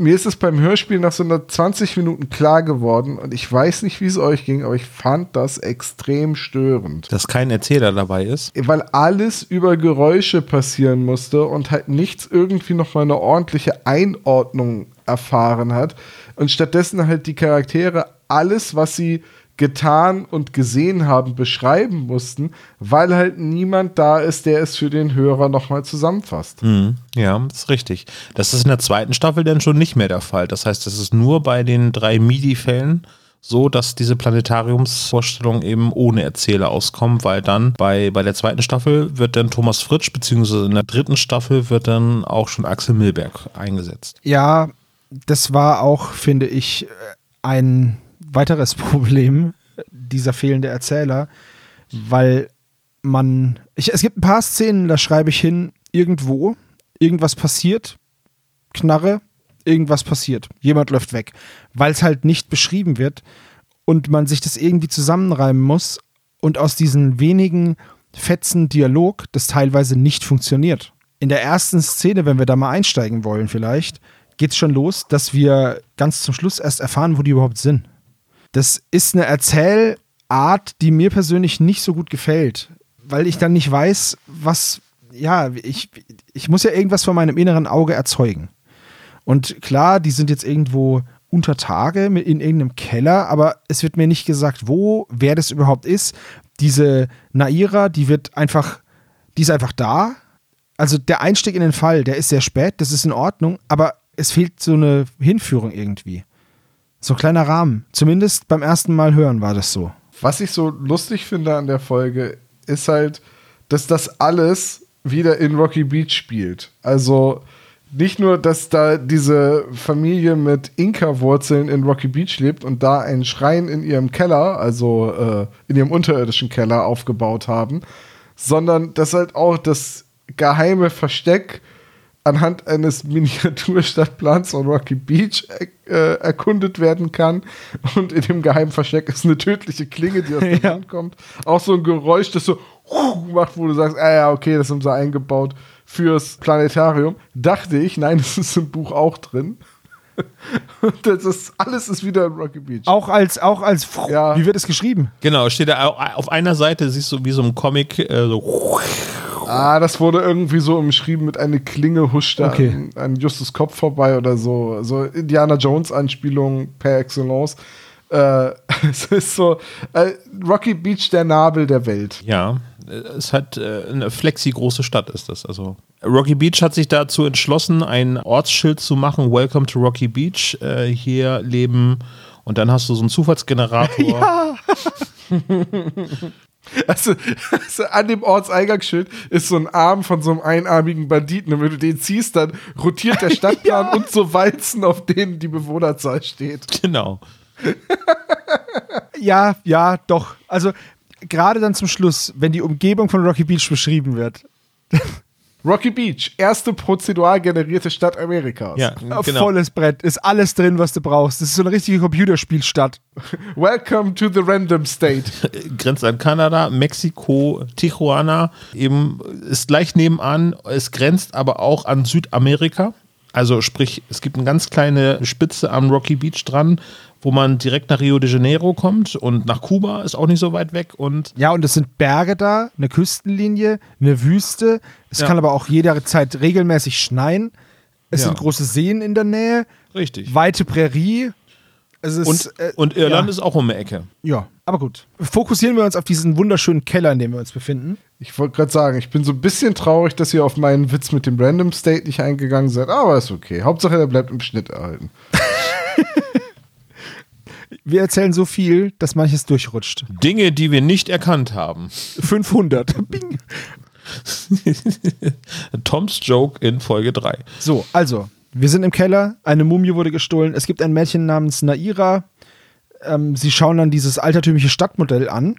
Mir ist es beim Hörspiel nach so einer 20 Minuten klar geworden und ich weiß nicht, wie es euch ging, aber ich fand das extrem störend. Dass kein Erzähler dabei ist. Weil alles über Geräusche passieren musste und halt nichts irgendwie nochmal eine ordentliche Einordnung erfahren hat. Und stattdessen halt die Charaktere alles, was sie getan und gesehen haben, beschreiben mussten, weil halt niemand da ist, der es für den Hörer nochmal zusammenfasst. Mhm. Ja, das ist richtig. Das ist in der zweiten Staffel dann schon nicht mehr der Fall. Das heißt, es ist nur bei den drei MIDI-Fällen so, dass diese Planetariumsvorstellungen eben ohne Erzähler auskommen, weil dann bei, bei der zweiten Staffel wird dann Thomas Fritsch, beziehungsweise in der dritten Staffel wird dann auch schon Axel Milberg eingesetzt. Ja, das war auch, finde ich, ein weiteres Problem dieser fehlende Erzähler, weil man, ich, es gibt ein paar Szenen, da schreibe ich hin, irgendwo, irgendwas passiert, Knarre, irgendwas passiert, jemand läuft weg, weil es halt nicht beschrieben wird und man sich das irgendwie zusammenreimen muss und aus diesen wenigen Fetzen Dialog das teilweise nicht funktioniert. In der ersten Szene, wenn wir da mal einsteigen wollen vielleicht, geht es schon los, dass wir ganz zum Schluss erst erfahren, wo die überhaupt sind. Das ist eine Erzählart, die mir persönlich nicht so gut gefällt, weil ich dann nicht weiß, was, ja, ich, ich muss ja irgendwas von meinem inneren Auge erzeugen. Und klar, die sind jetzt irgendwo unter Tage in irgendeinem Keller, aber es wird mir nicht gesagt, wo, wer das überhaupt ist. Diese Naira, die wird einfach, die ist einfach da. Also der Einstieg in den Fall, der ist sehr spät, das ist in Ordnung, aber es fehlt so eine Hinführung irgendwie. So ein kleiner Rahmen. Zumindest beim ersten Mal hören war das so. Was ich so lustig finde an der Folge, ist halt, dass das alles wieder in Rocky Beach spielt. Also nicht nur, dass da diese Familie mit Inka-Wurzeln in Rocky Beach lebt und da einen Schrein in ihrem Keller, also äh, in ihrem unterirdischen Keller aufgebaut haben, sondern dass halt auch das geheime Versteck anhand eines Miniaturstadtplans von Rocky Beach äh, erkundet werden kann. Und in dem geheimen Versteck ist eine tödliche Klinge, die aus der Ja. Wand kommt. Auch so ein Geräusch, das so macht, wo du sagst, ah ja, okay, das haben sie eingebaut fürs Planetarium. Dachte ich, nein, das ist im Buch auch drin. Und das ist, alles ist wieder in Rocky Beach. Auch als, auch als, Ja. wie wird es geschrieben? Genau, steht da au- auf einer Seite, siehst du wie so ein Comic, äh, so. Ah, das wurde irgendwie so umschrieben mit einer Klinge huschte Okay. an, an Justus Kopf vorbei oder so. So Indiana Jones Anspielung per excellence. Äh, es ist so äh, Rocky Beach der Nabel der Welt. Ja, äh, es hat äh, eine flexi-große Stadt ist das. Also Rocky Beach hat sich dazu entschlossen, ein Ortsschild zu machen, Welcome to Rocky Beach. Äh, hier leben und dann hast du so einen Zufallsgenerator. Also, also an dem Ortseingangsschild ist so ein Arm von so einem einarmigen Banditen. Und wenn du den ziehst, dann rotiert der Stadtplan und so Walzen, auf denen die Bewohnerzahl steht. Genau. Ja, ja, doch. Also gerade dann zum Schluss, wenn die Umgebung von Rocky Beach beschrieben wird. Rocky Beach, erste prozedural generierte Stadt Amerikas. Ja, genau. Volles Brett, ist alles drin, was du brauchst. Das ist so eine richtige Computerspielstadt. Welcome to the Random State. Grenzt an Kanada, Mexiko, Tijuana, eben ist gleich nebenan. Es grenzt aber auch an Südamerika. Also sprich, es gibt eine ganz kleine Spitze am Rocky Beach dran, wo man direkt nach Rio de Janeiro kommt und nach Kuba ist auch nicht so weit weg und Ja, und es sind Berge da, eine Küstenlinie, eine Wüste. Es Ja. kann aber auch jederzeit regelmäßig schneien. Es Ja. sind große Seen in der Nähe, richtig. weite Prärie. Es ist, Und, äh, und Irland ja. ist auch um die Ecke. Ja, aber gut. Fokussieren wir uns auf diesen wunderschönen Keller, in dem wir uns befinden. Ich wollte gerade sagen, ich bin so ein bisschen traurig, dass ihr auf meinen Witz mit dem Random State nicht eingegangen seid, aber ist okay. Hauptsache, er bleibt im Schnitt erhalten. Wir erzählen so viel, dass manches durchrutscht. Dinge, die wir nicht erkannt haben. 500. Bing. Toms Joke in Folge 3. So, also, wir sind im Keller, eine Mumie wurde gestohlen, es gibt ein Mädchen namens Naira. Ähm, sie schauen dann dieses altertümliche Stadtmodell an.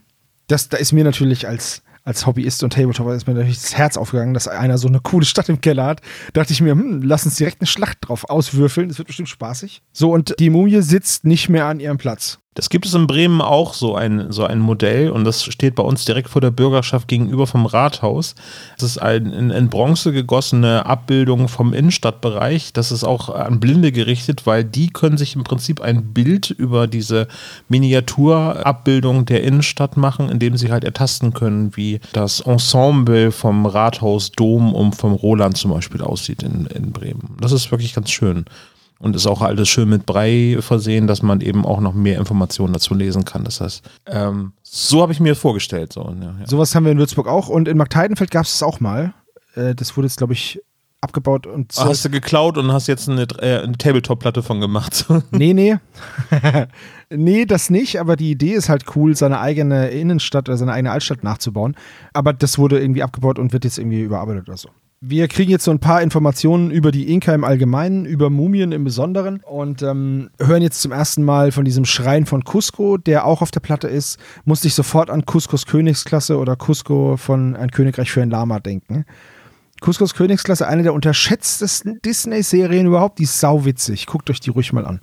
Das, da ist mir natürlich als, als Hobbyist und Tabletopper ist mir natürlich das Herz aufgegangen, dass einer so eine coole Stadt im Keller hat. Da dachte ich mir, hm, lass uns direkt eine Schlacht drauf auswürfeln. Das wird bestimmt spaßig. So, und die Mumie sitzt nicht mehr an ihrem Platz. Das gibt es in Bremen auch so ein, so ein Modell und das steht bei uns direkt vor der Bürgerschaft gegenüber vom Rathaus. Das ist ein in, in Bronze gegossene Abbildung vom Innenstadtbereich. Das ist auch an Blinde gerichtet, weil die können sich im Prinzip ein Bild über diese Miniaturabbildung der Innenstadt machen, indem sie halt ertasten können, wie das Ensemble vom Rathaus Dom und vom Roland zum Beispiel aussieht in, in Bremen. Das ist wirklich ganz schön. Und ist auch alles schön mit Brei versehen, dass man eben auch noch mehr Informationen dazu lesen kann. Das heißt, ähm, so habe ich mir das vorgestellt. So, ja, ja. Sowas haben wir in Würzburg auch und in Markteidenfeld gab es es auch mal. Äh, das wurde jetzt, glaube ich, abgebaut und so. Hast du geklaut und hast jetzt eine, äh, eine Tabletop-Platte von gemacht? nee, nee. nee, das nicht, aber die Idee ist halt cool, seine eigene Innenstadt oder seine eigene Altstadt nachzubauen. Aber das wurde irgendwie abgebaut und wird jetzt irgendwie überarbeitet oder so. Wir kriegen jetzt so ein paar Informationen über die Inka im Allgemeinen, über Mumien im Besonderen und ähm, hören jetzt zum ersten Mal von diesem Schrein von Cusco, der auch auf der Platte ist. Musste ich sofort an Cuscos Königsklasse oder Cusco von Ein Königreich für ein Lama denken. Cuscos Königsklasse, eine der unterschätztesten Disney-Serien überhaupt, die ist sauwitzig. Guckt euch die ruhig mal an.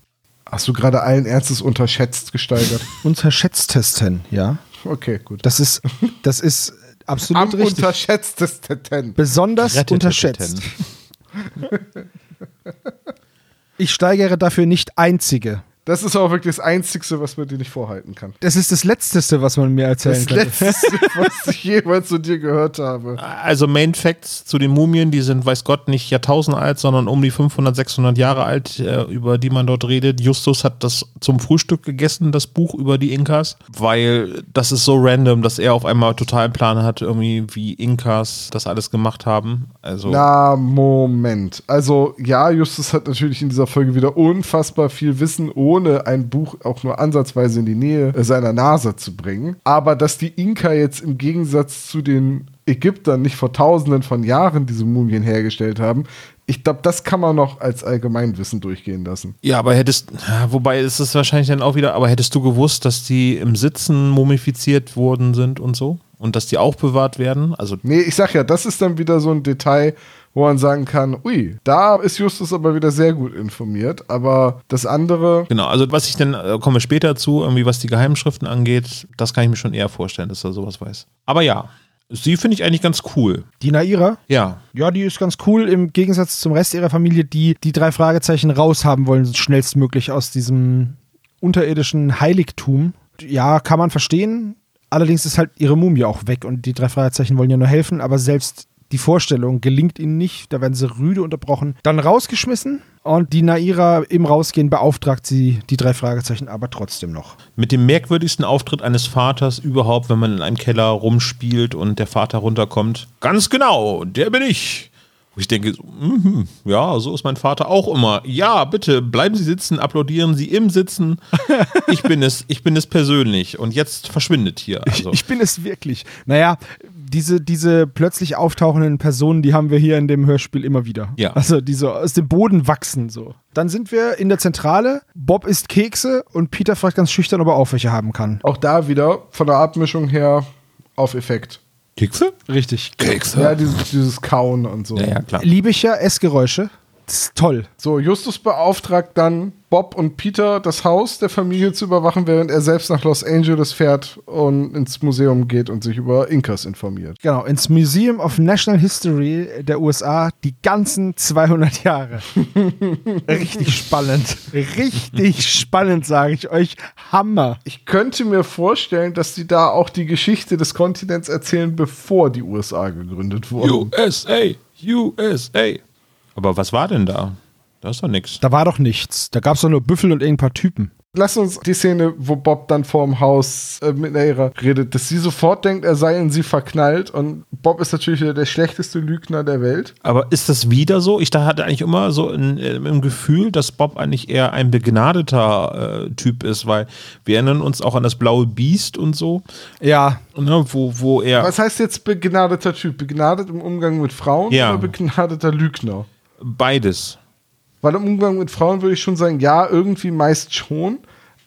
Hast du gerade allen Ernstes unterschätzt gesteigert? Unterschätztesten, ja. Okay, gut. Das ist, das ist absolut Am richtig. unterschätztesten. Besonders Rettete unterschätzt. Ich steigere dafür nicht einzige. Das ist auch wirklich das Einzige, was man dir nicht vorhalten kann. Das ist das Letzteste, was man mir erzählen Das könnte. Letzte, was ich jemals zu dir gehört habe. Also Main Facts zu den Mumien, die sind, weiß Gott, nicht Jahrtausend alt, sondern um die 500, 600 Jahre alt, äh, über die man dort redet. Justus hat das zum Frühstück gegessen, das Buch über die Inkas, weil das ist so random, dass er auf einmal total einen Plan hat, irgendwie wie Inkas das alles gemacht haben. Also Na, Moment. Also, ja, Justus hat natürlich in dieser Folge wieder unfassbar viel Wissen, ohne ein Buch auch nur ansatzweise in die Nähe seiner Nase zu bringen. Aber dass die Inka jetzt im Gegensatz zu den Ägyptern nicht vor tausenden von Jahren diese Mumien hergestellt haben, ich glaube, das kann man noch als Allgemeinwissen durchgehen lassen. Ja, aber hättest, wobei ist es wahrscheinlich dann auch wieder, aber hättest du gewusst, dass die im Sitzen mumifiziert worden sind und so? Und dass die auch bewahrt werden? Also, Nee, ich sag ja, das ist dann wieder so ein Detail, wo man sagen kann, ui, da ist Justus aber wieder sehr gut informiert, aber das andere, genau, also was ich dann, äh, kommen wir später zu, irgendwie was die Geheimschriften angeht, das kann ich mir schon eher vorstellen, dass er sowas weiß. Aber ja, sie finde ich eigentlich ganz cool. Die Naira, Ja, ja, die ist ganz cool im Gegensatz zum Rest ihrer Familie, die die drei Fragezeichen raushaben wollen, schnellstmöglich aus diesem unterirdischen Heiligtum. Ja, kann man verstehen. Allerdings ist halt ihre Mumie auch weg und die drei Fragezeichen wollen ja nur helfen, aber selbst die Vorstellung gelingt ihnen nicht. Da werden sie rüde unterbrochen, dann rausgeschmissen und die Naira im Rausgehen beauftragt sie die drei Fragezeichen aber trotzdem noch. mit dem merkwürdigsten Auftritt eines Vaters überhaupt, wenn man in einem Keller rumspielt und der Vater runterkommt. Ganz genau, der bin ich. Wo ich denke, so, mhm, ja, so ist mein Vater auch immer. Ja, bitte, bleiben Sie sitzen, applaudieren Sie im Sitzen. Ich bin es, ich bin es persönlich. Und jetzt verschwindet hier. Also, Ich bin es wirklich. Naja, diese, diese plötzlich auftauchenden Personen, die haben wir hier in dem Hörspiel immer wieder. Ja. Also die so aus dem Boden wachsen so. Dann sind wir in der Zentrale. Bob isst Kekse und Peter fragt ganz schüchtern, ob er auch welche haben kann. auch da wieder von der Abmischung her auf Effekt. Kekse? Richtig. Kekse? Ja, dieses, dieses Kauen und so. Ja, ja, klar. Liebe ich ja Essgeräusche. Das ist toll. So, Justus beauftragt dann Bob und Peter, das Haus der Familie zu überwachen, während er selbst nach Los Angeles fährt und ins Museum geht und sich über Inkas informiert. Genau, ins Museum of National History der USA die ganzen 200 Jahre. Richtig spannend. Richtig spannend, sage ich euch. Hammer. Ich könnte mir vorstellen, dass die da auch die Geschichte des Kontinents erzählen, bevor die USA gegründet wurden. USA, USA. Aber was war denn da? Da ist doch nichts. Da war doch nichts. Da gab es doch nur Büffel und ein paar Typen. Lass uns die Szene, wo Bob dann vorm Haus äh, mit Naira redet, dass sie sofort denkt, er sei in sie verknallt und Bob ist natürlich wieder der schlechteste Lügner der Welt. Aber ist das wieder so? Ich da hatte eigentlich immer so ein, äh, im Gefühl, dass Bob eigentlich eher ein begnadeter äh, Typ ist, weil wir erinnern uns auch an das blaue Biest und so, Ja, ne, wo, wo er Was heißt jetzt begnadeter Typ? Begnadet im Umgang mit Frauen Ja. oder begnadeter Lügner? Beides. Weil im Umgang mit Frauen würde ich schon sagen, ja, irgendwie meist schon.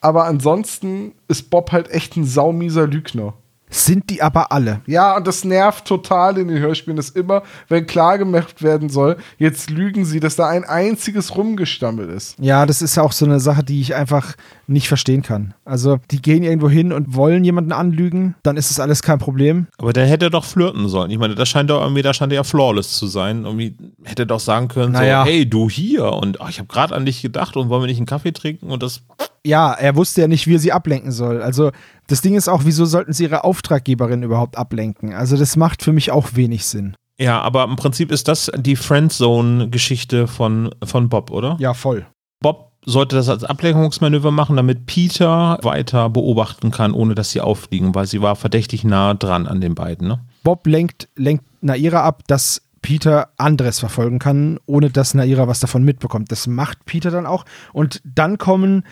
Aber ansonsten ist Bob halt echt ein saumieser Lügner. Sind die aber alle. Ja, und das nervt total in den Hörspielen, dass immer, wenn klargemacht werden soll, jetzt lügen sie, dass da ein einziges rumgestammelt ist. Ja, das ist ja auch so eine Sache, die ich einfach nicht verstehen kann. Also, die gehen irgendwo hin und wollen jemanden anlügen, dann ist das alles kein Problem. Aber der hätte doch flirten sollen. Ich meine, das scheint doch irgendwie, da scheint er ja flawless zu sein. Irgendwie hätte doch sagen können, Naja. so, hey, du hier und ach, ich habe gerade an dich gedacht und wollen wir nicht einen Kaffee trinken und das Ja, er wusste ja nicht, wie er sie ablenken soll. Also, das Ding ist auch, wieso sollten sie ihre Auftraggeberin überhaupt ablenken? Also, das macht für mich auch wenig Sinn. Ja, aber im Prinzip ist das die Friendzone-Geschichte von, von Bob, oder? Ja, voll. Bob sollte das als Ablenkungsmanöver machen, damit Peter weiter beobachten kann, ohne dass sie auffliegen, weil sie war verdächtig nah dran an den beiden. Ne? Bob lenkt, lenkt Naira ab, dass Peter Andres verfolgen kann, ohne dass Naira was davon mitbekommt. Das macht Peter dann auch. Und dann kommen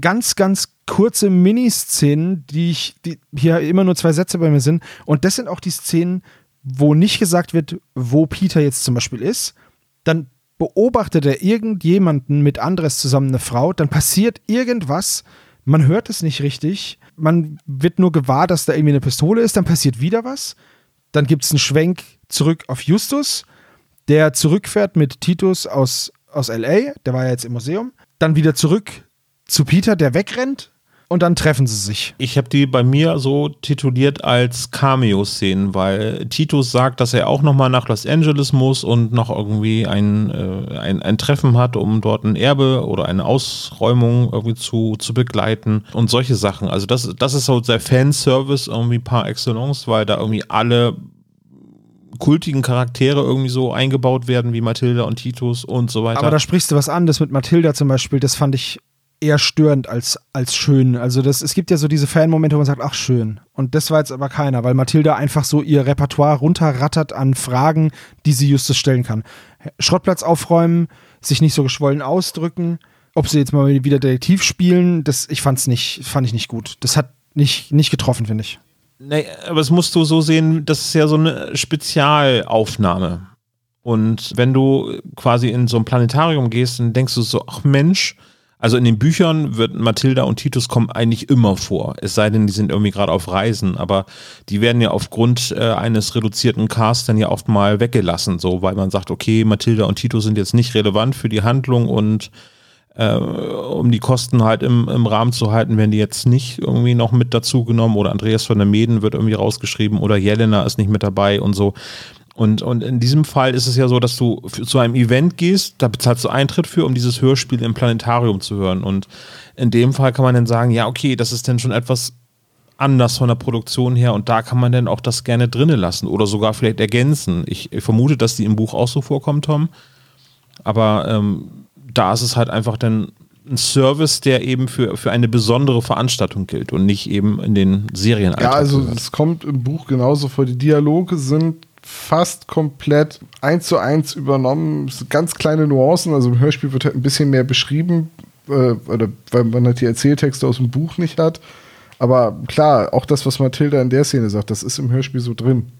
ganz, ganz kurze Miniszenen, die ich, die hier immer nur zwei Sätze bei mir sind. Und das sind auch die Szenen, wo nicht gesagt wird, wo Peter jetzt zum Beispiel ist. Dann beobachtet er irgendjemanden mit Andres zusammen, eine Frau, dann passiert irgendwas, man hört es nicht richtig, man wird nur gewahr, dass da irgendwie eine Pistole ist, dann passiert wieder was, dann gibt es einen Schwenk zurück auf Justus, der zurückfährt mit Titus aus, aus L.A., der war ja jetzt im Museum, dann wieder zurück zu Peter, der wegrennt und dann treffen sie sich. Ich habe die bei mir so tituliert als Cameo-Szenen, weil Titus sagt, dass er auch nochmal nach Los Angeles muss und noch irgendwie ein, äh, ein, ein Treffen hat, um dort ein Erbe oder eine Ausräumung irgendwie zu, zu begleiten und solche Sachen. Also das, das ist so der Fanservice irgendwie par excellence, weil da irgendwie alle kultigen Charaktere irgendwie so eingebaut werden, wie Mathilda und Titus und so weiter. Aber da sprichst du was an, das mit Mathilda zum Beispiel, das fand ich eher störend als, als schön. Also das, es gibt ja so diese Fan-Momente, wo man sagt, ach schön. Und das war jetzt aber keiner, weil Mathilda einfach so ihr Repertoire runterrattert an Fragen, die sie Justus stellen kann. Schrottplatz aufräumen, sich nicht so geschwollen ausdrücken, ob sie jetzt mal wieder Detektiv spielen, das, ich fand's nicht, fand ich nicht gut. Das hat nicht, nicht getroffen, finde ich. Nee, aber es musst du so sehen, das ist ja so eine Spezialaufnahme. Und wenn du quasi in so ein Planetarium gehst, dann denkst du so, ach Mensch, also in den Büchern wird Mathilda und Titus kommen eigentlich immer vor. Es sei denn, die sind irgendwie gerade auf Reisen, aber die werden ja aufgrund äh, eines reduzierten Casts dann ja oft mal weggelassen, so weil man sagt, okay, Mathilda und Titus sind jetzt nicht relevant für die Handlung und äh, um die Kosten halt im, im Rahmen zu halten, werden die jetzt nicht irgendwie noch mit dazu genommen oder Andreas von der Meden wird irgendwie rausgeschrieben oder Jelena ist nicht mit dabei und so. Und, und in diesem Fall ist es ja so, dass du zu einem Event gehst, da bezahlst du Eintritt für, um dieses Hörspiel im Planetarium zu hören. Und in dem Fall kann man dann sagen, ja, okay, das ist dann schon etwas anders von der Produktion her und da kann man dann auch das gerne drinnen lassen oder sogar vielleicht ergänzen. Ich, vermute, dass die im Buch auch so vorkommen, Tom. Aber ähm, da ist es halt einfach dann ein Service, der eben für, für eine besondere Veranstaltung gilt und nicht eben in den Serien. Ja, also es kommt im Buch genauso vor. Die Dialoge sind fast komplett eins zu eins übernommen. Ganz kleine Nuancen, also im Hörspiel wird halt ein bisschen mehr beschrieben, äh, oder weil man halt die Erzähltexte aus dem Buch nicht hat. Aber klar, auch das, was Mathilda in der Szene sagt, das ist im Hörspiel so drin.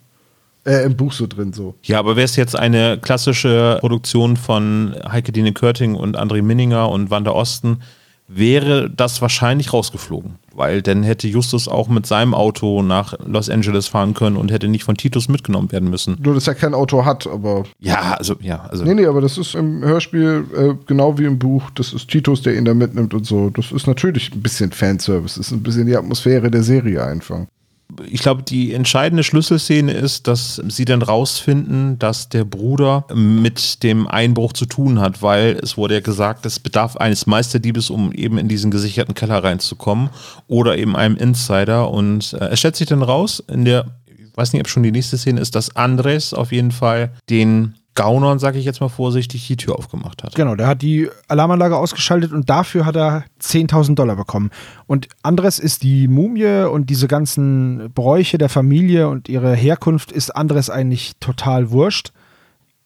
Äh, im Buch so drin so. Ja, aber wäre es jetzt eine klassische Produktion von Heike Dine Körting und André Minninger und Wanda Osten, wäre das wahrscheinlich rausgeflogen. Weil dann hätte Justus auch mit seinem Auto nach Los Angeles fahren können und hätte nicht von Titus mitgenommen werden müssen. Nur, dass er kein Auto hat, aber. Ja, also, ja, also. Nee, nee, aber das ist im Hörspiel äh, genau wie im Buch. Das ist Titus, der ihn da mitnimmt und so. Das ist natürlich ein bisschen Fanservice. Das ist ein bisschen die Atmosphäre der Serie einfach. Ich glaube, die entscheidende Schlüsselszene ist, dass sie dann rausfinden, dass der Bruder mit dem Einbruch zu tun hat, weil es wurde ja gesagt, es bedarf eines Meisterdiebes, um eben in diesen gesicherten Keller reinzukommen oder eben einem Insider. Und äh, es stellt sich dann raus, in der, ich weiß nicht, ob schon die nächste Szene ist, dass Andres auf jeden Fall den Gaunern, sage ich jetzt mal vorsichtig, die Tür aufgemacht hat. Genau, der hat die Alarmanlage ausgeschaltet und dafür hat er 10.000 Dollar bekommen. Und Andres ist die Mumie und diese ganzen Bräuche der Familie und ihre Herkunft ist Andres eigentlich total wurscht.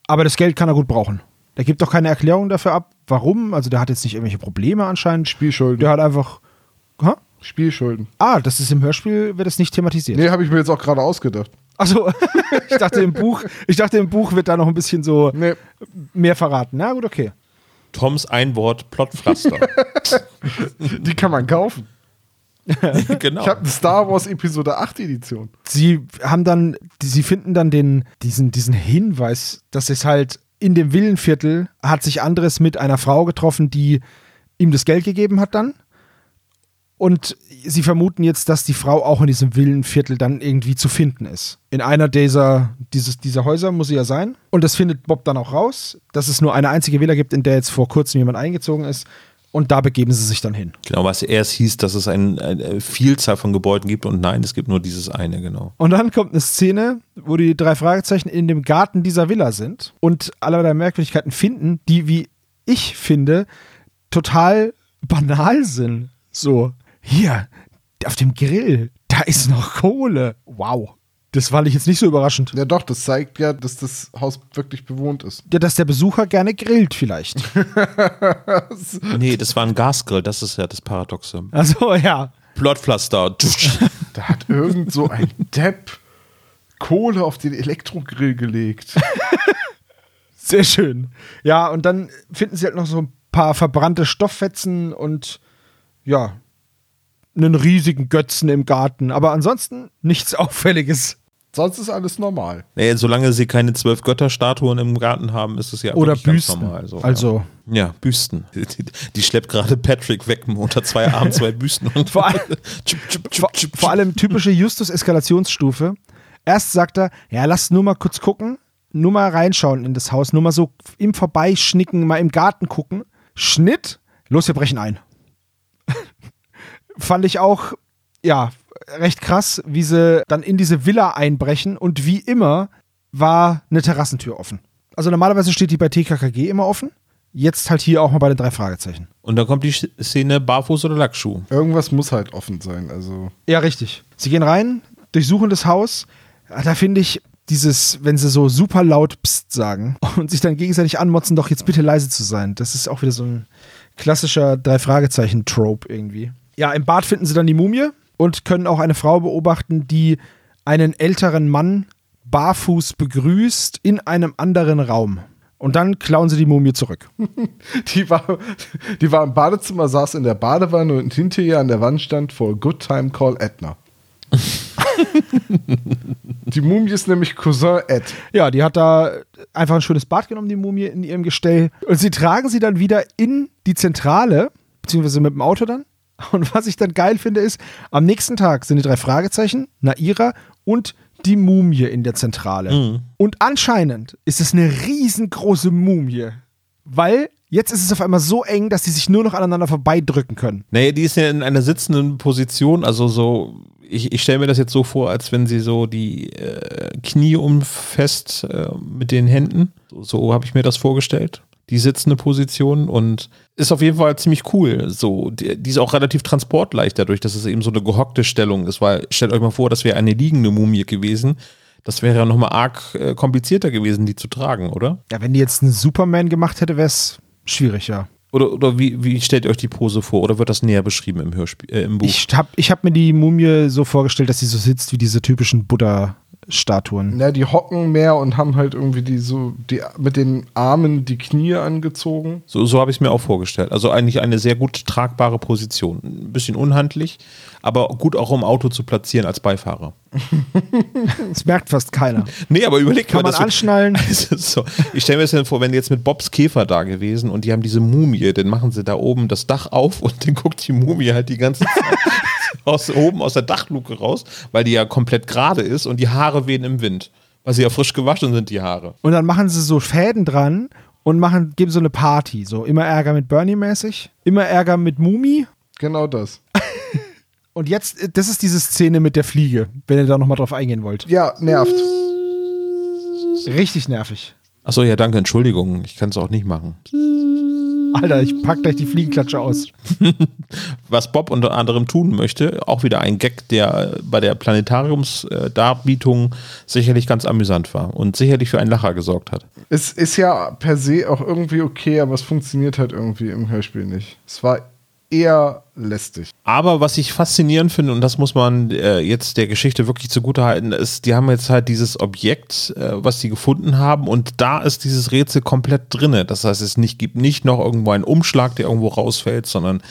Aber das Geld kann er gut brauchen. Der gibt doch keine Erklärung dafür ab, warum. Also der hat jetzt nicht irgendwelche Probleme anscheinend. Spielschulden. Der hat einfach. Hä? Spielschulden. Ah, das ist im Hörspiel, wird das nicht thematisiert. Nee, habe ich mir jetzt auch gerade ausgedacht. Achso, ich dachte im Buch, ich dachte im Buch wird da noch ein bisschen so Nee. mehr verraten. Na gut, okay. Toms Einwort Plotpflaster. Die kann man kaufen. genau. Ich habe eine Star Wars Episode 8 Edition. Sie haben dann, die- sie finden dann den, diesen, diesen Hinweis, dass es halt in dem Villenviertel hat sich Andres mit einer Frau getroffen, die ihm das Geld gegeben hat dann. Und sie vermuten jetzt, dass die Frau auch in diesem Villenviertel dann irgendwie zu finden ist. In einer dieser, dieses, dieser Häuser muss sie ja sein. Und das findet Bob dann auch raus, dass es nur eine einzige Villa gibt, in der jetzt vor kurzem jemand eingezogen ist. Und da begeben sie sich dann hin. Genau, was erst hieß, dass es ein, eine Vielzahl von Gebäuden gibt und nein, es gibt nur dieses eine, genau. Und dann kommt eine Szene, wo die drei Fragezeichen in dem Garten dieser Villa sind und allerlei Merkwürdigkeiten finden, die, wie ich finde, total banal sind. So, hier, auf dem Grill, da ist noch Kohle. Wow. Das fand ich jetzt nicht so überraschend. Ja, doch, das zeigt ja, dass das Haus wirklich bewohnt ist. Ja, dass der Besucher gerne grillt vielleicht. Nee, das war ein Gasgrill, das ist ja das Paradoxe. Also ja. Plotpflaster. Da hat irgend so ein Depp Kohle auf den Elektrogrill gelegt. Sehr schön. Ja, und dann finden sie halt noch so ein paar verbrannte Stofffetzen und ja, einen riesigen Götzen im Garten. Aber ansonsten nichts Auffälliges. Sonst ist alles normal. Nee, solange sie keine zwölf Götterstatuen im Garten haben, ist es ja Oder wirklich ganz Büsten. normal. So, also, Ja, Büsten. Die, die schleppt gerade Patrick weg unter zwei Armen, zwei Büsten. Und Vor allem- vor allem typische Justus-Eskalationsstufe. Erst sagt er, ja, lass nur mal kurz gucken, nur mal reinschauen in das Haus, nur mal so im Vorbeischnicken, mal im Garten gucken. Schnitt, los, wir brechen ein. Fand ich auch, ja, recht krass, wie sie dann in diese Villa einbrechen und wie immer war eine Terrassentür offen. Also normalerweise steht die bei TKKG immer offen. Jetzt halt hier auch mal bei den drei Fragezeichen. Und dann kommt die Szene Barfuß oder Lackschuh. Irgendwas muss halt offen sein. Also, Ja, richtig. Sie gehen rein, durchsuchen das Haus. Ja, Da finde ich dieses, wenn sie so super laut Psst sagen und sich dann gegenseitig anmotzen, doch jetzt bitte leise zu sein. Das ist auch wieder so ein klassischer Drei-Fragezeichen-Trope irgendwie. Ja, im Bad finden sie dann die Mumie und können auch eine Frau beobachten, die einen älteren Mann barfuß begrüßt in einem anderen Raum. Und dann klauen sie die Mumie zurück. die war, die war im Badezimmer, saß in der Badewanne und hinter ihr an der Wand stand For a Good Time Call Edna. die Mumie ist nämlich Cousin Ed. Ja, die hat da einfach ein schönes Bad genommen, die Mumie in ihrem Gestell. Und sie tragen sie dann wieder in die Zentrale, beziehungsweise mit dem Auto dann. Und was ich dann geil finde, ist, am nächsten Tag sind die drei Fragezeichen, Naira und die Mumie in der Zentrale. Und anscheinend ist es eine riesengroße Mumie. Weil jetzt ist es auf einmal so eng, dass die sich nur noch aneinander vorbeidrücken können. Naja, die ist ja in einer sitzenden Position, also so, ich, ich stelle mir das jetzt so vor, als wenn sie so die äh, Knie umfasst äh, mit den Händen. So, so habe ich mir das vorgestellt. Die sitzende Position und ist auf jeden Fall ziemlich cool. So, die, die ist auch relativ transportleicht dadurch, dass es eben so eine gehockte Stellung ist, weil stellt euch mal vor, das wäre eine liegende Mumie gewesen. Das wäre ja nochmal arg äh, komplizierter gewesen, die zu tragen, oder? Ja, wenn die jetzt einen Superman gemacht hätte, wäre es schwierig, ja. Oder, oder wie, wie stellt ihr euch die Pose vor? Oder wird das näher beschrieben im Hörspiel, äh, im Buch? Ich habe ich hab mir die Mumie so vorgestellt, dass sie so sitzt wie diese typischen Buddha-Statuen. Ja, die hocken mehr und haben halt irgendwie die so die mit den Armen die Knie angezogen. So, so habe ich es mir auch vorgestellt. Also eigentlich eine sehr gut tragbare Position. Ein bisschen unhandlich, aber gut auch um Auto zu platzieren als Beifahrer. Das merkt fast keiner. Nee, aber überleg Kann mal. man das wird- anschnallen. Ist so. Ich stelle mir das dann vor, wenn jetzt mit Bobs Käfer da gewesen und die haben diese Mumie, dann machen sie da oben das Dach auf und dann guckt die Mumie halt die ganze Zeit aus, oben aus der Dachluke raus, weil die ja komplett gerade ist und die Haare wehen im Wind. Weil sie ja frisch gewaschen sind, die Haare. Und dann machen sie so Fäden dran und machen, geben so eine Party. So immer Ärger mit Bernie mäßig, immer Ärger mit Mumi. Genau das. Und jetzt, äh, das ist diese Szene mit der Fliege, wenn ihr da nochmal drauf eingehen wollt. Ja, nervt. Richtig nervig. Achso, ja, danke, Entschuldigung. Ich kann es auch nicht machen. Alter, ich pack gleich die Fliegenklatsche aus. was Bob unter anderem tun möchte, auch wieder ein Gag, der bei der Planetariumsdarbietung sicherlich ganz amüsant war und sicherlich für einen Lacher gesorgt hat. Es ist ja per se auch irgendwie okay, aber es funktioniert halt irgendwie im Hörspiel nicht. Es war eher lästig. Aber was ich faszinierend finde, und das muss man äh, jetzt der Geschichte wirklich zugutehalten, ist, die haben jetzt halt dieses Objekt, äh, was sie gefunden haben, und da ist dieses Rätsel komplett drinne. Das heißt, es nicht, gibt nicht noch irgendwo einen Umschlag, der irgendwo rausfällt, sondern